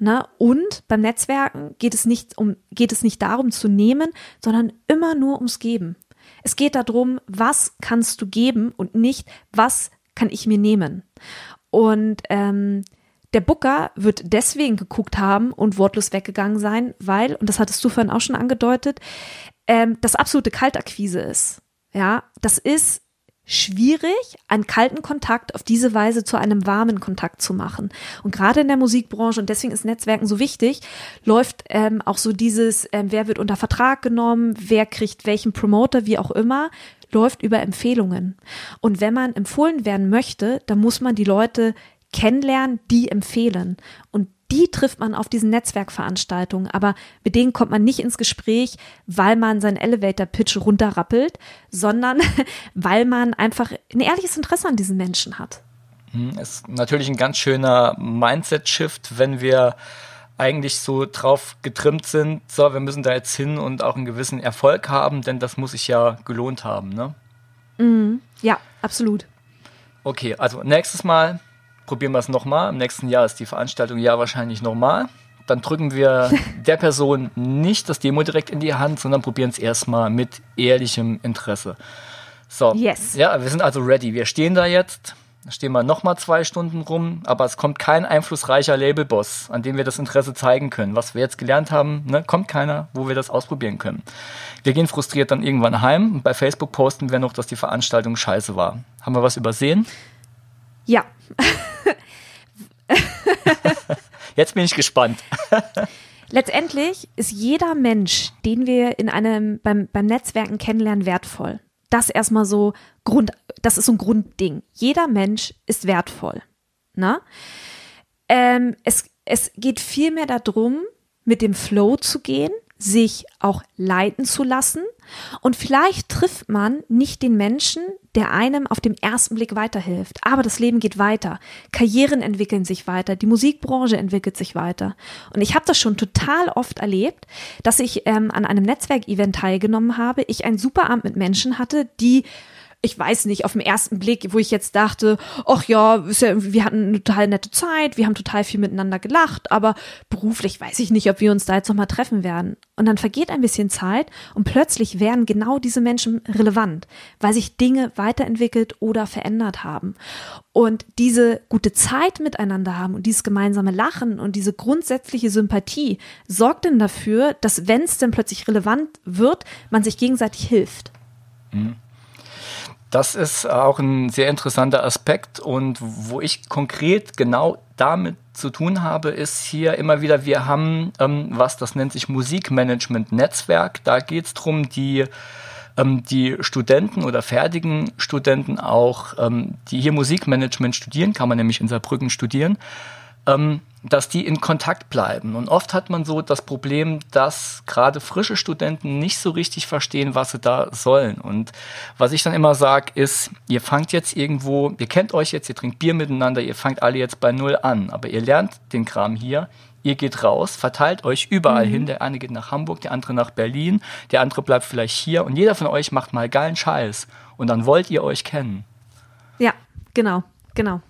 Na, und beim Netzwerken geht es nicht um, geht es nicht darum zu nehmen, sondern immer nur ums Geben. Es geht darum, was kannst du geben und nicht, was kann ich mir nehmen. Und ähm, der Booker wird deswegen geguckt haben und wortlos weggegangen sein, weil, und das hattest du vorhin auch schon angedeutet, ähm, das absolute Kaltakquise ist. Ja, das ist schwierig, einen kalten Kontakt auf diese Weise zu einem warmen Kontakt zu machen. Und gerade in der Musikbranche, und deswegen ist Netzwerken so wichtig, läuft ähm, auch so dieses, ähm, wer wird unter Vertrag genommen, wer kriegt welchen Promoter, wie auch immer, läuft über Empfehlungen. Und wenn man empfohlen werden möchte, dann muss man die Leute kennenlernen, die empfehlen. Und die trifft man auf diesen Netzwerkveranstaltungen, aber mit denen kommt man nicht ins Gespräch, weil man seinen Elevator-Pitch runterrappelt, sondern weil man einfach ein ehrliches Interesse an diesen Menschen hat. Hm, ist natürlich ein ganz schöner Mindset-Shift, wenn wir eigentlich so drauf getrimmt sind, so, wir müssen da jetzt hin und auch einen gewissen Erfolg haben, denn das muss sich ja gelohnt haben, ne? Mhm. Ja, absolut. Okay, also nächstes Mal probieren wir es nochmal. Im nächsten Jahr ist die Veranstaltung ja wahrscheinlich nochmal. Dann drücken wir der Person nicht das Demo direkt in die Hand, sondern probieren es erstmal mit ehrlichem Interesse. So, yes. ja, wir sind also ready. Wir stehen da jetzt. Da stehen wir nochmal zwei Stunden rum, aber es kommt kein einflussreicher Labelboss, an dem wir das Interesse zeigen können. Was wir jetzt gelernt haben, ne, kommt keiner, wo wir das ausprobieren können. Wir gehen frustriert dann irgendwann heim und bei Facebook posten wir noch, dass die Veranstaltung scheiße war. Haben wir was übersehen? Ja. Jetzt bin ich gespannt. Letztendlich ist jeder Mensch, den wir in einem beim, beim Netzwerken kennenlernen, wertvoll. Das erstmal so Grund, das ist so ein Grundding. Jeder Mensch ist wertvoll. Na? Ähm, es, es geht vielmehr darum, mit dem Flow zu gehen, sich auch leiten zu lassen. Und vielleicht trifft man nicht den Menschen, der einem auf den ersten Blick weiterhilft. Aber das Leben geht weiter. Karrieren entwickeln sich weiter. Die Musikbranche entwickelt sich weiter. Und ich habe das schon total oft erlebt, dass ich ähm, an einem Netzwerkevent teilgenommen habe. Ich ein super Abend mit Menschen hatte, die ich weiß nicht, auf den ersten Blick, wo ich jetzt dachte, ach ja, wir hatten eine total nette Zeit, wir haben total viel miteinander gelacht, aber beruflich weiß ich nicht, ob wir uns da jetzt nochmal treffen werden. Und dann vergeht ein bisschen Zeit und plötzlich werden genau diese Menschen relevant, weil sich Dinge weiterentwickelt oder verändert haben. Und diese gute Zeit miteinander haben und dieses gemeinsame Lachen und diese grundsätzliche Sympathie sorgt dann dafür, dass wenn es dann plötzlich relevant wird, man sich gegenseitig hilft. Mhm. Das ist auch ein sehr interessanter Aspekt und wo ich konkret genau damit zu tun habe, ist hier immer wieder, wir haben ähm, was, das nennt sich Musikmanagement Netzwerk. Da geht es darum, die ähm, die Studenten oder fertigen Studenten auch, ähm, die hier Musikmanagement studieren, kann man nämlich in Saarbrücken studieren, ähm, dass die in Kontakt bleiben. Und oft hat man so das Problem, dass gerade frische Studenten nicht so richtig verstehen, was sie da sollen. Und was ich dann immer sage, ist, ihr fangt jetzt irgendwo, ihr kennt euch jetzt, ihr trinkt Bier miteinander, ihr fangt alle jetzt bei Null an, aber ihr lernt den Kram hier, ihr geht raus, verteilt euch überall mhm. hin. Der eine geht nach Hamburg, der andere nach Berlin, der andere bleibt vielleicht hier und jeder von euch macht mal geilen Scheiß. Und dann wollt ihr euch kennen. Ja, genau, genau.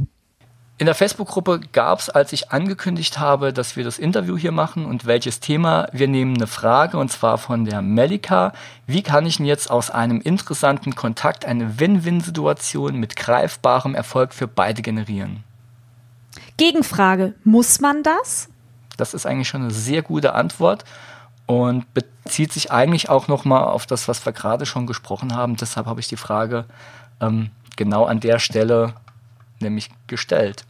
In der Facebook-Gruppe gab es, als ich angekündigt habe, dass wir das Interview hier machen und welches Thema, wir nehmen eine Frage und zwar von der Melika. Wie kann ich denn jetzt aus einem interessanten Kontakt eine Win-Win-Situation mit greifbarem Erfolg für beide generieren? Gegenfrage, muss man das? Das ist eigentlich schon eine sehr gute Antwort und bezieht sich eigentlich auch nochmal auf das, was wir gerade schon gesprochen haben. Deshalb habe ich die Frage ähm, genau an der Stelle nämlich gestellt.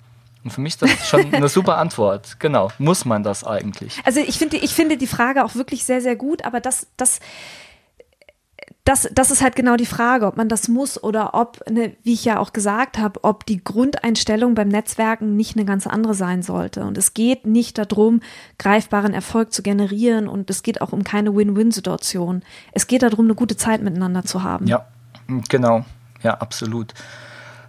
Und für mich ist das schon eine super Antwort. Genau. Muss man das eigentlich? Also ich finde, ich finde die Frage auch wirklich sehr, sehr gut, aber das, das, das, das ist halt genau die Frage, ob man das muss oder ob, ne, wie ich ja auch gesagt habe, ob die Grundeinstellung beim Netzwerken nicht eine ganz andere sein sollte. Und es geht nicht darum, greifbaren Erfolg zu generieren und es geht auch um keine Win-Win-Situation. Es geht darum, eine gute Zeit miteinander zu haben. Ja, genau. Ja, absolut.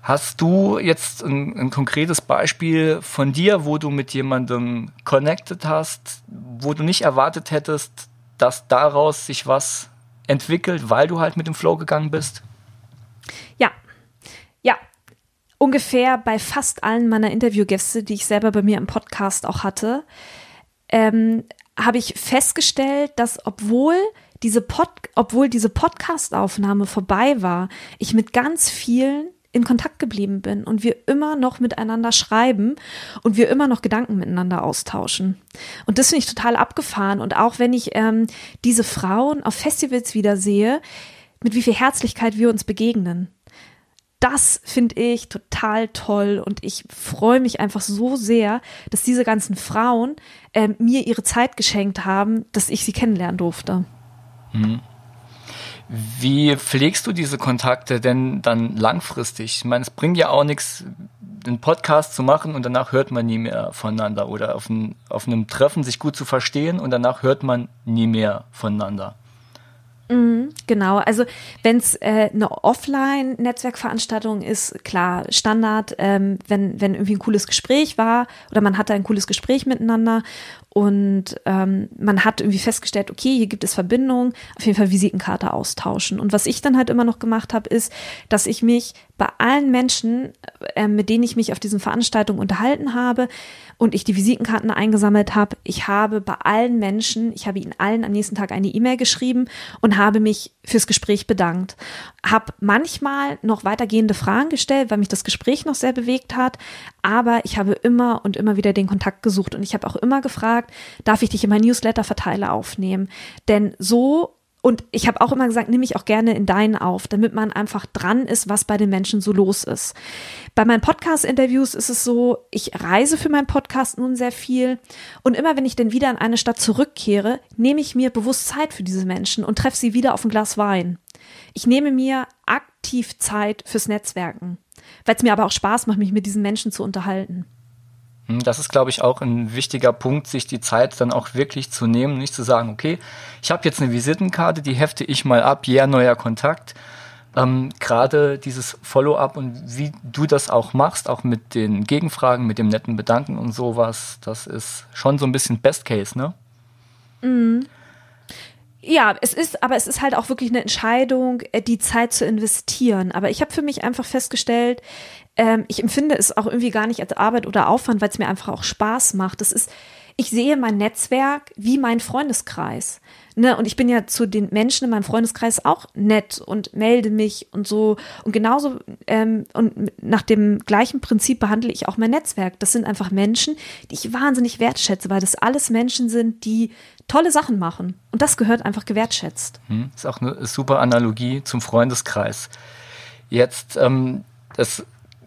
Hast du jetzt ein, ein, konkretes Beispiel von dir, wo du mit jemandem connected hast, wo du nicht erwartet hättest, dass daraus sich was entwickelt, weil du halt mit dem Flow gegangen bist? Ja, ja. Ungefähr bei fast allen meiner Interviewgäste, die ich selber bei mir im Podcast auch hatte, ähm, habe ich festgestellt, dass obwohl diese, Pod obwohl diese Podcast-Aufnahme vorbei war, ich mit ganz vielen in Kontakt geblieben bin und wir immer noch miteinander schreiben und wir immer noch Gedanken miteinander austauschen. Und das finde ich total abgefahren. Und auch wenn ich ähm, diese Frauen auf Festivals wieder sehe, mit wie viel Herzlichkeit wir uns begegnen. Das finde ich total toll und ich freue mich einfach so sehr, dass diese ganzen Frauen äh, mir ihre Zeit geschenkt haben, dass ich sie kennenlernen durfte. Mhm. Wie pflegst du diese Kontakte denn dann langfristig? Ich meine, es bringt ja auch nichts, einen Podcast zu machen und danach hört man nie mehr voneinander oder auf, ein, auf einem Treffen sich gut zu verstehen und danach hört man nie mehr voneinander. Mhm, genau, also wenn es äh, eine Offline-Netzwerkveranstaltung ist, klar, Standard, ähm, wenn, wenn irgendwie ein cooles Gespräch war oder man hatte ein cooles Gespräch miteinander und ähm, man hat irgendwie festgestellt, okay, hier gibt es Verbindungen, auf jeden Fall Visitenkarte austauschen. Und was ich dann halt immer noch gemacht habe, ist, dass ich mich bei allen Menschen, äh, mit denen ich mich auf diesen Veranstaltungen unterhalten habe und ich die Visitenkarten eingesammelt habe, ich habe bei allen Menschen, ich habe ihnen allen am nächsten Tag eine E-Mail geschrieben und habe mich fürs Gespräch bedankt. Habe manchmal noch weitergehende Fragen gestellt, weil mich das Gespräch noch sehr bewegt hat, aber ich habe immer und immer wieder den Kontakt gesucht und ich habe auch immer gefragt, darf ich dich in mein Newsletter-Verteiler aufnehmen? Denn so und ich habe auch immer gesagt, nehme ich auch gerne in deinen auf, damit man einfach dran ist, was bei den Menschen so los ist. Bei meinen Podcast-Interviews ist es so, ich reise für meinen Podcast nun sehr viel. Und immer wenn ich dann wieder in eine Stadt zurückkehre, nehme ich mir bewusst Zeit für diese Menschen und treffe sie wieder auf ein Glas Wein. Ich nehme mir aktiv Zeit fürs Netzwerken, weil es mir aber auch Spaß macht, mich mit diesen Menschen zu unterhalten. Hm, das ist, glaube ich, auch ein wichtiger Punkt, sich die Zeit dann auch wirklich zu nehmen, nicht zu sagen, okay, ich habe jetzt eine Visitenkarte, die hefte ich mal ab, ja, yeah, neuer Kontakt. Ähm, Gerade dieses Follow-up und wie du das auch machst, auch mit den Gegenfragen, mit dem netten Bedanken und sowas, das ist schon so ein bisschen Best Case, ne? Mhm. Ja, es ist, aber es ist halt auch wirklich eine Entscheidung, äh, die Zeit zu investieren. Aber ich habe für mich einfach festgestellt, ähm, ich empfinde es auch irgendwie gar nicht als Arbeit oder Aufwand, weil es mir einfach auch Spaß macht. Das ist, ich sehe mein Netzwerk wie mein Freundeskreis. Ne? Und ich bin ja zu den Menschen in meinem Freundeskreis auch nett und melde mich und so. Und genauso ähm, und nach dem gleichen Prinzip behandle ich auch mein Netzwerk. Das sind einfach Menschen, die ich wahnsinnig wertschätze, weil das alles Menschen sind, die tolle Sachen machen. Und das gehört einfach gewertschätzt. Hm, ist auch eine super Analogie zum Freundeskreis. Jetzt, ähm, das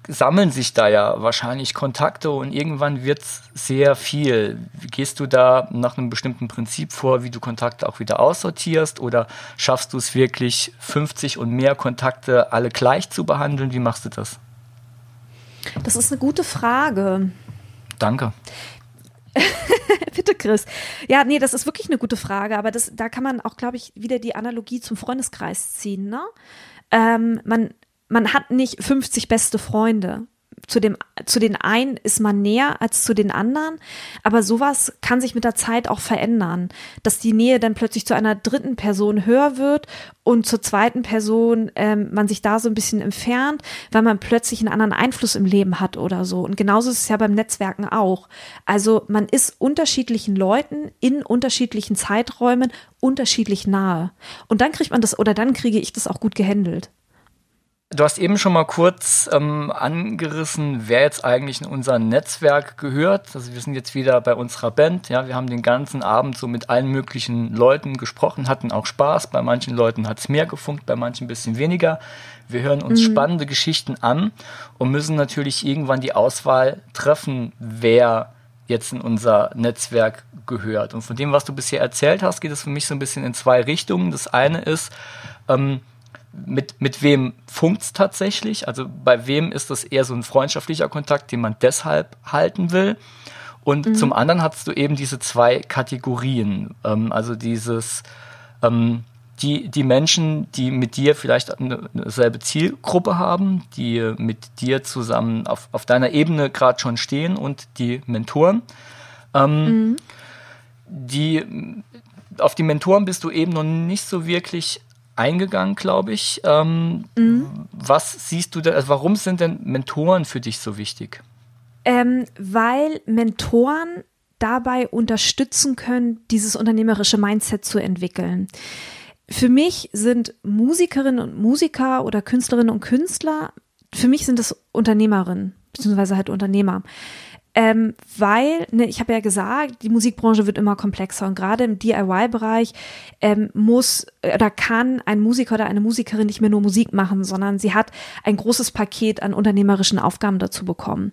sammeln sich da ja wahrscheinlich Kontakte und irgendwann wird es sehr viel. Gehst du da nach einem bestimmten Prinzip vor, wie du Kontakte auch wieder aussortierst oder schaffst du es wirklich 50 und mehr Kontakte alle gleich zu behandeln? Wie machst du das? Das ist eine gute Frage. Danke. Bitte, Chris. Ja, nee, das ist wirklich eine gute Frage, aber das, da kann man auch, glaube ich, wieder die Analogie zum Freundeskreis ziehen. Ne? Ähm, man, man hat nicht 50 beste Freunde zu dem, zu den einen ist man näher als zu den anderen, aber sowas kann sich mit der Zeit auch verändern, dass die Nähe dann plötzlich zu einer dritten Person höher wird und zur zweiten Person ähm, man sich da so ein bisschen entfernt, weil man plötzlich einen anderen Einfluss im Leben hat oder so. Und genauso ist es ja beim Netzwerken auch. Also man ist unterschiedlichen Leuten in unterschiedlichen Zeiträumen unterschiedlich nahe. Und dann kriegt man das oder dann kriege ich das auch gut gehandelt. Du hast eben schon mal kurz ähm, angerissen, wer jetzt eigentlich in unser Netzwerk gehört. Also wir sind jetzt wieder bei unserer Band. Ja, wir haben den ganzen Abend so mit allen möglichen Leuten gesprochen, hatten auch Spaß. Bei manchen Leuten hat es mehr gefunkt, bei manchen ein bisschen weniger. Wir hören uns mhm. spannende Geschichten an und müssen natürlich irgendwann die Auswahl treffen, wer jetzt in unser Netzwerk gehört. Und von dem, was du bisher erzählt hast, geht es für mich so ein bisschen in zwei Richtungen. Das eine ist, ähm, mit, mit wem funkt es tatsächlich? Also bei wem ist das eher so ein freundschaftlicher Kontakt, den man deshalb halten will? Und mhm. zum anderen hast du eben diese zwei Kategorien. Ähm, also dieses, ähm, die, die Menschen, die mit dir vielleicht eine, eine selbe Zielgruppe haben, die mit dir zusammen auf, auf deiner Ebene gerade schon stehen und die Mentoren. Ähm, mhm. Die, auf die Mentoren bist du eben noch nicht so wirklich eingegangen, glaube ich. Ähm, mhm. Was siehst du da, also warum sind denn Mentoren für dich so wichtig? Ähm, weil Mentoren dabei unterstützen können, dieses unternehmerische Mindset zu entwickeln. Für mich sind Musikerinnen und Musiker oder Künstlerinnen und Künstler, für mich sind das Unternehmerinnen, beziehungsweise halt Unternehmer. Ähm, weil, ne, ich habe ja gesagt, die Musikbranche wird immer komplexer und gerade im DIY-Bereich ähm, muss oder kann ein Musiker oder eine Musikerin nicht mehr nur Musik machen, sondern sie hat ein großes Paket an unternehmerischen Aufgaben dazu bekommen.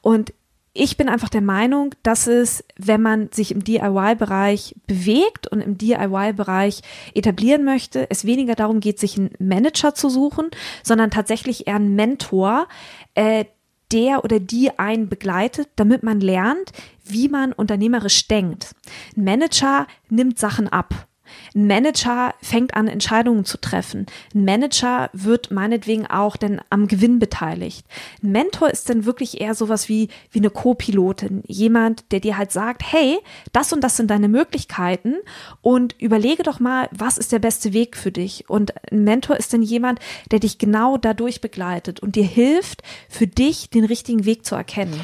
Und ich bin einfach der Meinung, dass es, wenn man sich im DIY-Bereich bewegt und im DIY-Bereich etablieren möchte, es weniger darum geht, sich einen Manager zu suchen, sondern tatsächlich eher einen Mentor, äh, der oder die einen begleitet, damit man lernt, wie man unternehmerisch denkt. Ein Manager nimmt Sachen ab. Ein Manager fängt an, Entscheidungen zu treffen. Ein Manager wird meinetwegen auch dann am Gewinn beteiligt. Ein Mentor ist dann wirklich eher sowas wie, wie eine Co-Pilotin. Jemand, der dir halt sagt, hey, das und das sind deine Möglichkeiten und überlege doch mal, was ist der beste Weg für dich. Und ein Mentor ist dann jemand, der dich genau dadurch begleitet und dir hilft, für dich den richtigen Weg zu erkennen.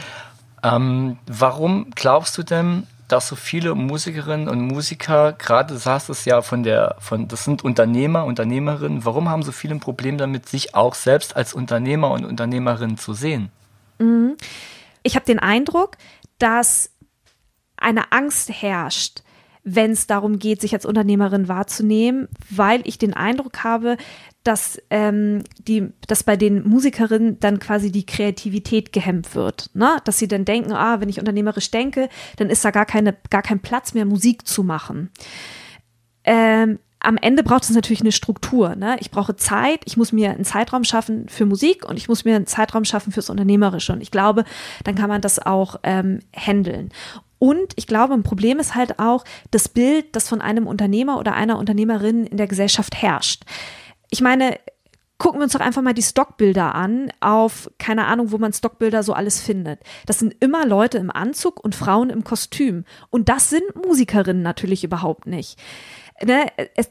Ähm, warum glaubst du denn, dass so viele Musikerinnen und Musiker, gerade du sagst es ja von der, von, das sind Unternehmer, Unternehmerinnen, warum haben so viele ein Problem damit, sich auch selbst als Unternehmer und Unternehmerin zu sehen? Mhm. Ich habe den Eindruck, dass eine Angst herrscht, wenn es darum geht, sich als Unternehmerin wahrzunehmen, weil ich den Eindruck habe, dass, ähm, die, dass bei den Musikerinnen dann quasi die Kreativität gehemmt wird. Ne? Dass sie dann denken, ah, wenn ich unternehmerisch denke, dann ist da gar, keine, gar kein Platz mehr, Musik zu machen. Ähm, am Ende braucht es natürlich eine Struktur. Ne? Ich brauche Zeit, ich muss mir einen Zeitraum schaffen für Musik und ich muss mir einen Zeitraum schaffen fürs Unternehmerische. Und ich glaube, dann kann man das auch ähm, handeln. Und ich glaube, ein Problem ist halt auch das Bild, das von einem Unternehmer oder einer Unternehmerin in der Gesellschaft herrscht ich meine, gucken wir uns doch einfach mal die Stockbilder an, auf keine Ahnung, wo man Stockbilder so alles findet. Das sind immer Leute im Anzug und Frauen im Kostüm. Und das sind Musikerinnen natürlich überhaupt nicht. Ne? Es,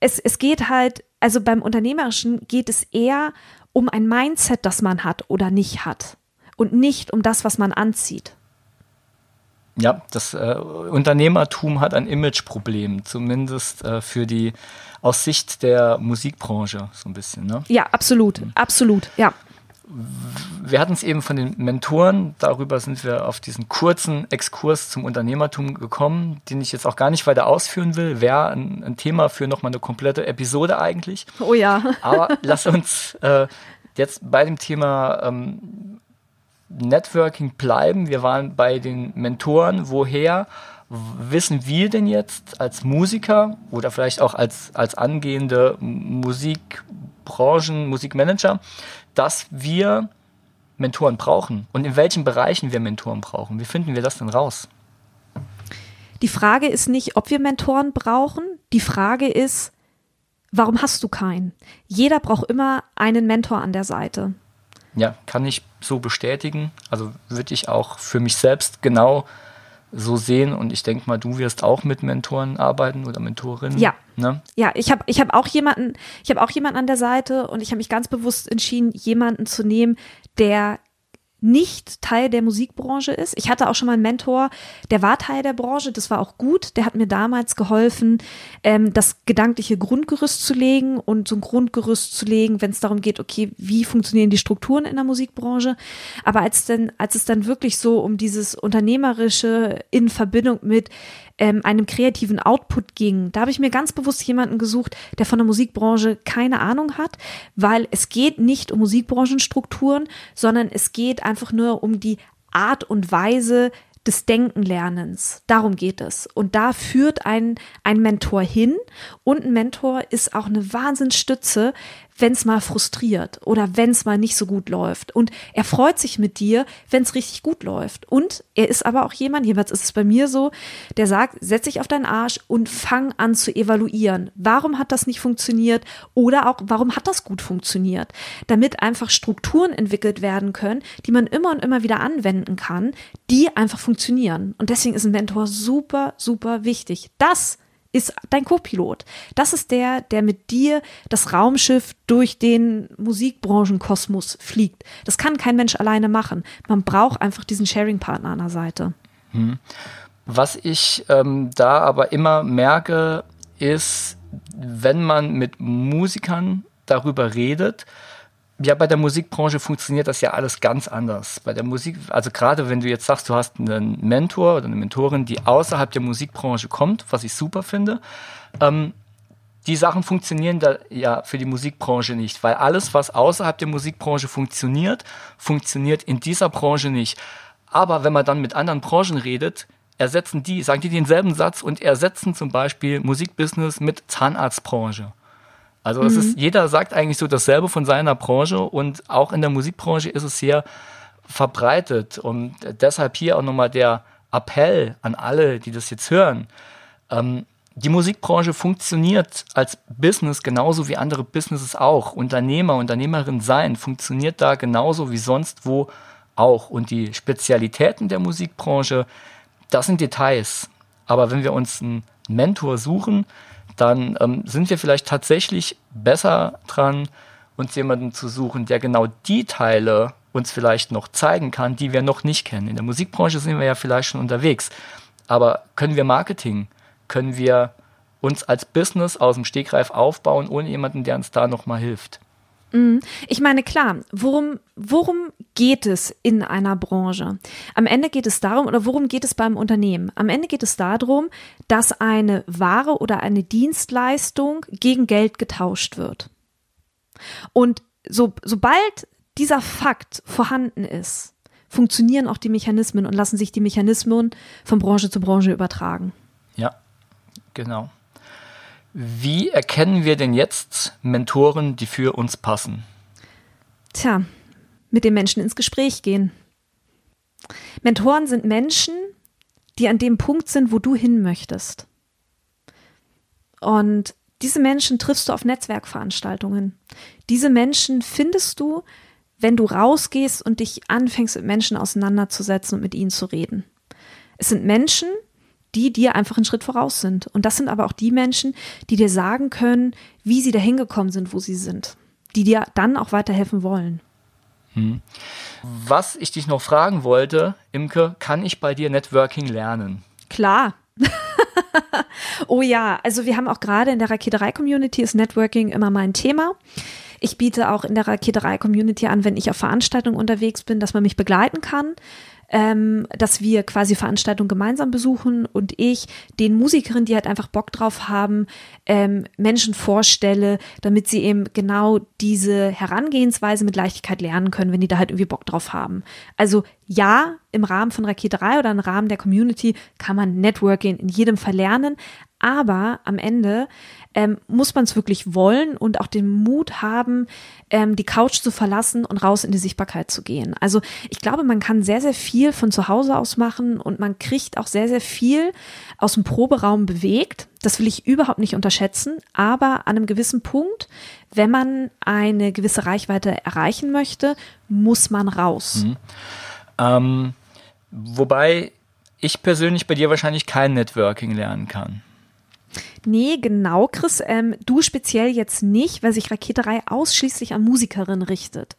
es, es geht halt, also beim Unternehmerischen geht es eher um ein Mindset, das man hat oder nicht hat. Und nicht um das, was man anzieht. Ja, das äh, Unternehmertum hat ein Imageproblem, zumindest äh, für die aus Sicht der Musikbranche so ein bisschen. Ne? Ja, absolut, absolut, ja. Wir hatten es eben von den Mentoren, darüber sind wir auf diesen kurzen Exkurs zum Unternehmertum gekommen, den ich jetzt auch gar nicht weiter ausführen will. Wäre ein, ein Thema für nochmal eine komplette Episode eigentlich. Oh ja. Aber lass uns äh, Jetzt bei dem Thema ähm, Networking bleiben. Wir waren bei den Mentoren. Woher wissen wir denn jetzt als Musiker oder vielleicht auch als, als angehende Musikbranchen, Musikmanager, dass wir Mentoren brauchen und in welchen Bereichen wir Mentoren brauchen? Wie finden wir das denn raus? Die Frage ist nicht, ob wir Mentoren brauchen. Die Frage ist, warum hast du keinen? Jeder braucht immer einen Mentor an der Seite. Ja, kann ich so bestätigen. Also würde ich auch für mich selbst genau so sehen und ich denke mal, du wirst auch mit Mentoren arbeiten oder Mentorinnen. Ja. Ne? Ja, ich habe ich hab auch jemanden, ich habe auch jemanden an der Seite und ich habe mich ganz bewusst entschieden, jemanden zu nehmen, der nicht Teil der Musikbranche ist. Ich hatte auch schon mal einen Mentor, der war Teil der Branche, das war auch gut. Der hat mir damals geholfen, ähm, das gedankliche Grundgerüst zu legen und so ein Grundgerüst zu legen, wenn es darum geht, okay, wie funktionieren die Strukturen in der Musikbranche. Aber als dann, als es dann wirklich so um dieses Unternehmerische in Verbindung mit ähm, einem kreativen Output ging, da habe ich mir ganz bewusst jemanden gesucht, der von der Musikbranche keine Ahnung hat, weil es geht nicht um Musikbranchenstrukturen, sondern es geht einfach nur um die Art und Weise, des Denkenlernens. Darum geht es. Und da führt ein, ein Mentor hin. Und ein Mentor ist auch eine Wahnsinnsstütze, wenn es mal frustriert oder wenn es mal nicht so gut läuft. Und er freut sich mit dir, wenn es richtig gut läuft. Und er ist aber auch jemand, jeweils ist es bei mir so, der sagt, setz dich auf deinen Arsch und fang an zu evaluieren. Warum hat das nicht funktioniert? Oder auch, warum hat das gut funktioniert? Damit einfach Strukturen entwickelt werden können, die man immer und immer wieder anwenden kann, die einfach funktionieren. Und deswegen ist ein Mentor super, super wichtig. Das ist dein Co-Pilot. Das ist der, der mit dir das Raumschiff durch den Musikbranchenkosmos fliegt. Das kann kein Mensch alleine machen. Man braucht einfach diesen Sharing-Partner an der Seite. Hm. Was ich ähm, da aber immer merke, ist, wenn man mit Musikern darüber redet, ja, bei der Musikbranche funktioniert das ja alles ganz anders. Bei der Musik, also gerade wenn du jetzt sagst, du hast einen Mentor oder eine Mentorin, die außerhalb der Musikbranche kommt, was ich super finde, ähm, die Sachen funktionieren da ja für die Musikbranche nicht, weil alles, was außerhalb der Musikbranche funktioniert, funktioniert in dieser Branche nicht. Aber wenn man dann mit anderen Branchen redet, ersetzen die, sagen die denselben Satz und ersetzen zum Beispiel Musikbusiness mit Zahnarztbranche. Also es ist, mhm. jeder sagt eigentlich so dasselbe von seiner Branche und auch in der Musikbranche ist es sehr verbreitet. Und deshalb hier auch nochmal der Appell an alle, die das jetzt hören. Ähm, die Musikbranche funktioniert als Business genauso wie andere Businesses auch. Unternehmer, Unternehmerin sein funktioniert da genauso wie sonst wo auch. Und die Spezialitäten der Musikbranche, das sind Details. Aber wenn wir uns einen Mentor suchen, dann ähm, sind wir vielleicht tatsächlich besser dran, uns jemanden zu suchen, der genau die Teile uns vielleicht noch zeigen kann, die wir noch nicht kennen. In der Musikbranche sind wir ja vielleicht schon unterwegs. Aber können wir Marketing? Können wir uns als Business aus dem Stegreif aufbauen, ohne jemanden, der uns da nochmal hilft? Mhm. Ich meine, klar, worum, worum geht es in einer Branche? Am Ende geht es darum, oder worum geht es beim Unternehmen? Am Ende geht es darum, dass eine Ware oder eine Dienstleistung gegen Geld getauscht wird. Und so, sobald dieser Fakt vorhanden ist, funktionieren auch die Mechanismen und lassen sich die Mechanismen von Branche zu Branche übertragen. Ja, genau. Wie erkennen wir denn jetzt Mentoren, die für uns passen? Tja, mit den Menschen ins Gespräch gehen. Mentoren sind Menschen, die an dem Punkt sind, wo du hin möchtest. Und diese Menschen triffst du auf Netzwerkveranstaltungen. Diese Menschen findest du, wenn du rausgehst und dich anfängst, mit Menschen auseinanderzusetzen und mit ihnen zu reden. Es sind Menschen, die dir einfach einen Schritt voraus sind. Und das sind aber auch die Menschen, die dir sagen können, wie sie dahin gekommen sind, wo sie sind. Die dir dann auch weiterhelfen wollen. Hm. Was ich dich noch fragen wollte, Imke, kann ich bei dir Networking lernen? Klar. oh ja, also wir haben auch gerade in der Raketerei-Community ist Networking immer mein Thema. Ich biete auch in der Raketerei-Community an, wenn ich auf Veranstaltungen unterwegs bin, dass man mich begleiten kann ähm, dass wir quasi Veranstaltungen gemeinsam besuchen und ich den Musikerinnen, die halt einfach Bock drauf haben, ähm, Menschen vorstelle, damit sie eben genau diese Herangehensweise mit Leichtigkeit lernen können, wenn die da halt irgendwie Bock drauf haben. Also ja, im Rahmen von Rakete 3 oder im Rahmen der Community kann man Networking in jedem Fall lernen, aber am Ende ähm, muss man es wirklich wollen und auch den Mut haben, ähm, die Couch zu verlassen und raus in die Sichtbarkeit zu gehen. Also ich glaube, man kann sehr, sehr viel von zu Hause aus machen und man kriegt auch sehr, sehr viel aus dem Proberaum bewegt. Das will ich überhaupt nicht unterschätzen, aber an einem gewissen Punkt, wenn man eine gewisse Reichweite erreichen möchte, muss man raus. Mhm. Ähm, wobei ich persönlich bei dir wahrscheinlich kein Networking lernen kann. Nee, genau, Chris. Ähm, du speziell jetzt nicht, weil sich Raketerei ausschließlich an Musikerinnen richtet.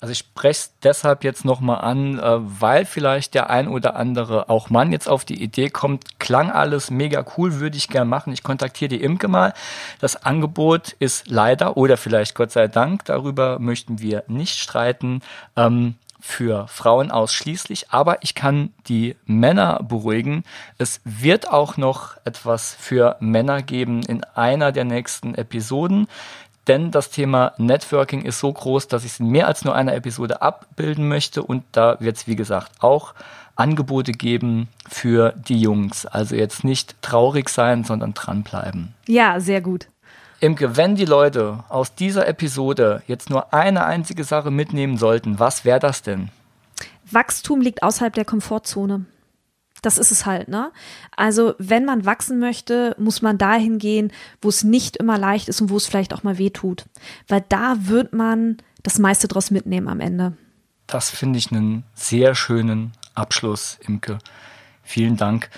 Also ich spreche es deshalb jetzt nochmal an, äh, weil vielleicht der ein oder andere auch Mann jetzt auf die Idee kommt, klang alles mega cool, würde ich gern machen. Ich kontaktiere die Imke mal. Das Angebot ist leider oder vielleicht Gott sei Dank, darüber möchten wir nicht streiten, ähm, für Frauen ausschließlich, aber ich kann die Männer beruhigen. Es wird auch noch etwas für Männer geben in einer der nächsten Episoden, denn das Thema Networking ist so groß, dass ich es in mehr als nur einer Episode abbilden möchte und da wird es, wie gesagt, auch Angebote geben für die Jungs. Also jetzt nicht traurig sein, sondern dranbleiben. Ja, sehr gut. Imke, wenn die Leute aus dieser Episode jetzt nur eine einzige Sache mitnehmen sollten, was wäre das denn? Wachstum liegt außerhalb der Komfortzone. Das ist es halt, ne? Also, wenn man wachsen möchte, muss man dahin gehen, wo es nicht immer leicht ist und wo es vielleicht auch mal weh tut. Weil da wird man das meiste draus mitnehmen am Ende. Das finde ich einen sehr schönen Abschluss, Imke. Vielen Dank.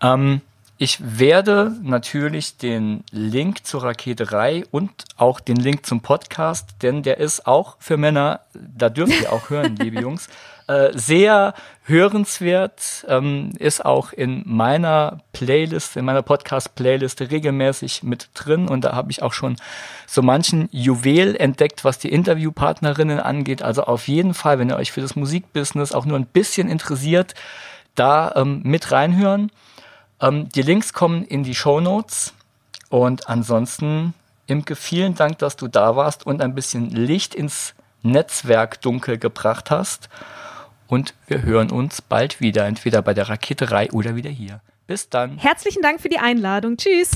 Ähm, ich werde natürlich den Link zur Raketerei und auch den Link zum Podcast, denn der ist auch für Männer, da dürft ihr auch hören, liebe Jungs, äh, sehr hörenswert, ähm, ist auch in meiner Playlist, in meiner Podcast-Playlist regelmäßig mit drin und da habe ich auch schon so manchen Juwel entdeckt, was die Interviewpartnerinnen angeht. Also auf jeden Fall, wenn ihr euch für das Musikbusiness auch nur ein bisschen interessiert, da ähm, mit reinhören. Ähm, die Links kommen in die Show Notes. Und ansonsten, Imke, vielen Dank, dass du da warst und ein bisschen Licht ins Netzwerk dunkel gebracht hast. Und wir hören uns bald wieder, entweder bei der Raketerei oder wieder hier. Bis dann. Herzlichen Dank für die Einladung. Tschüss.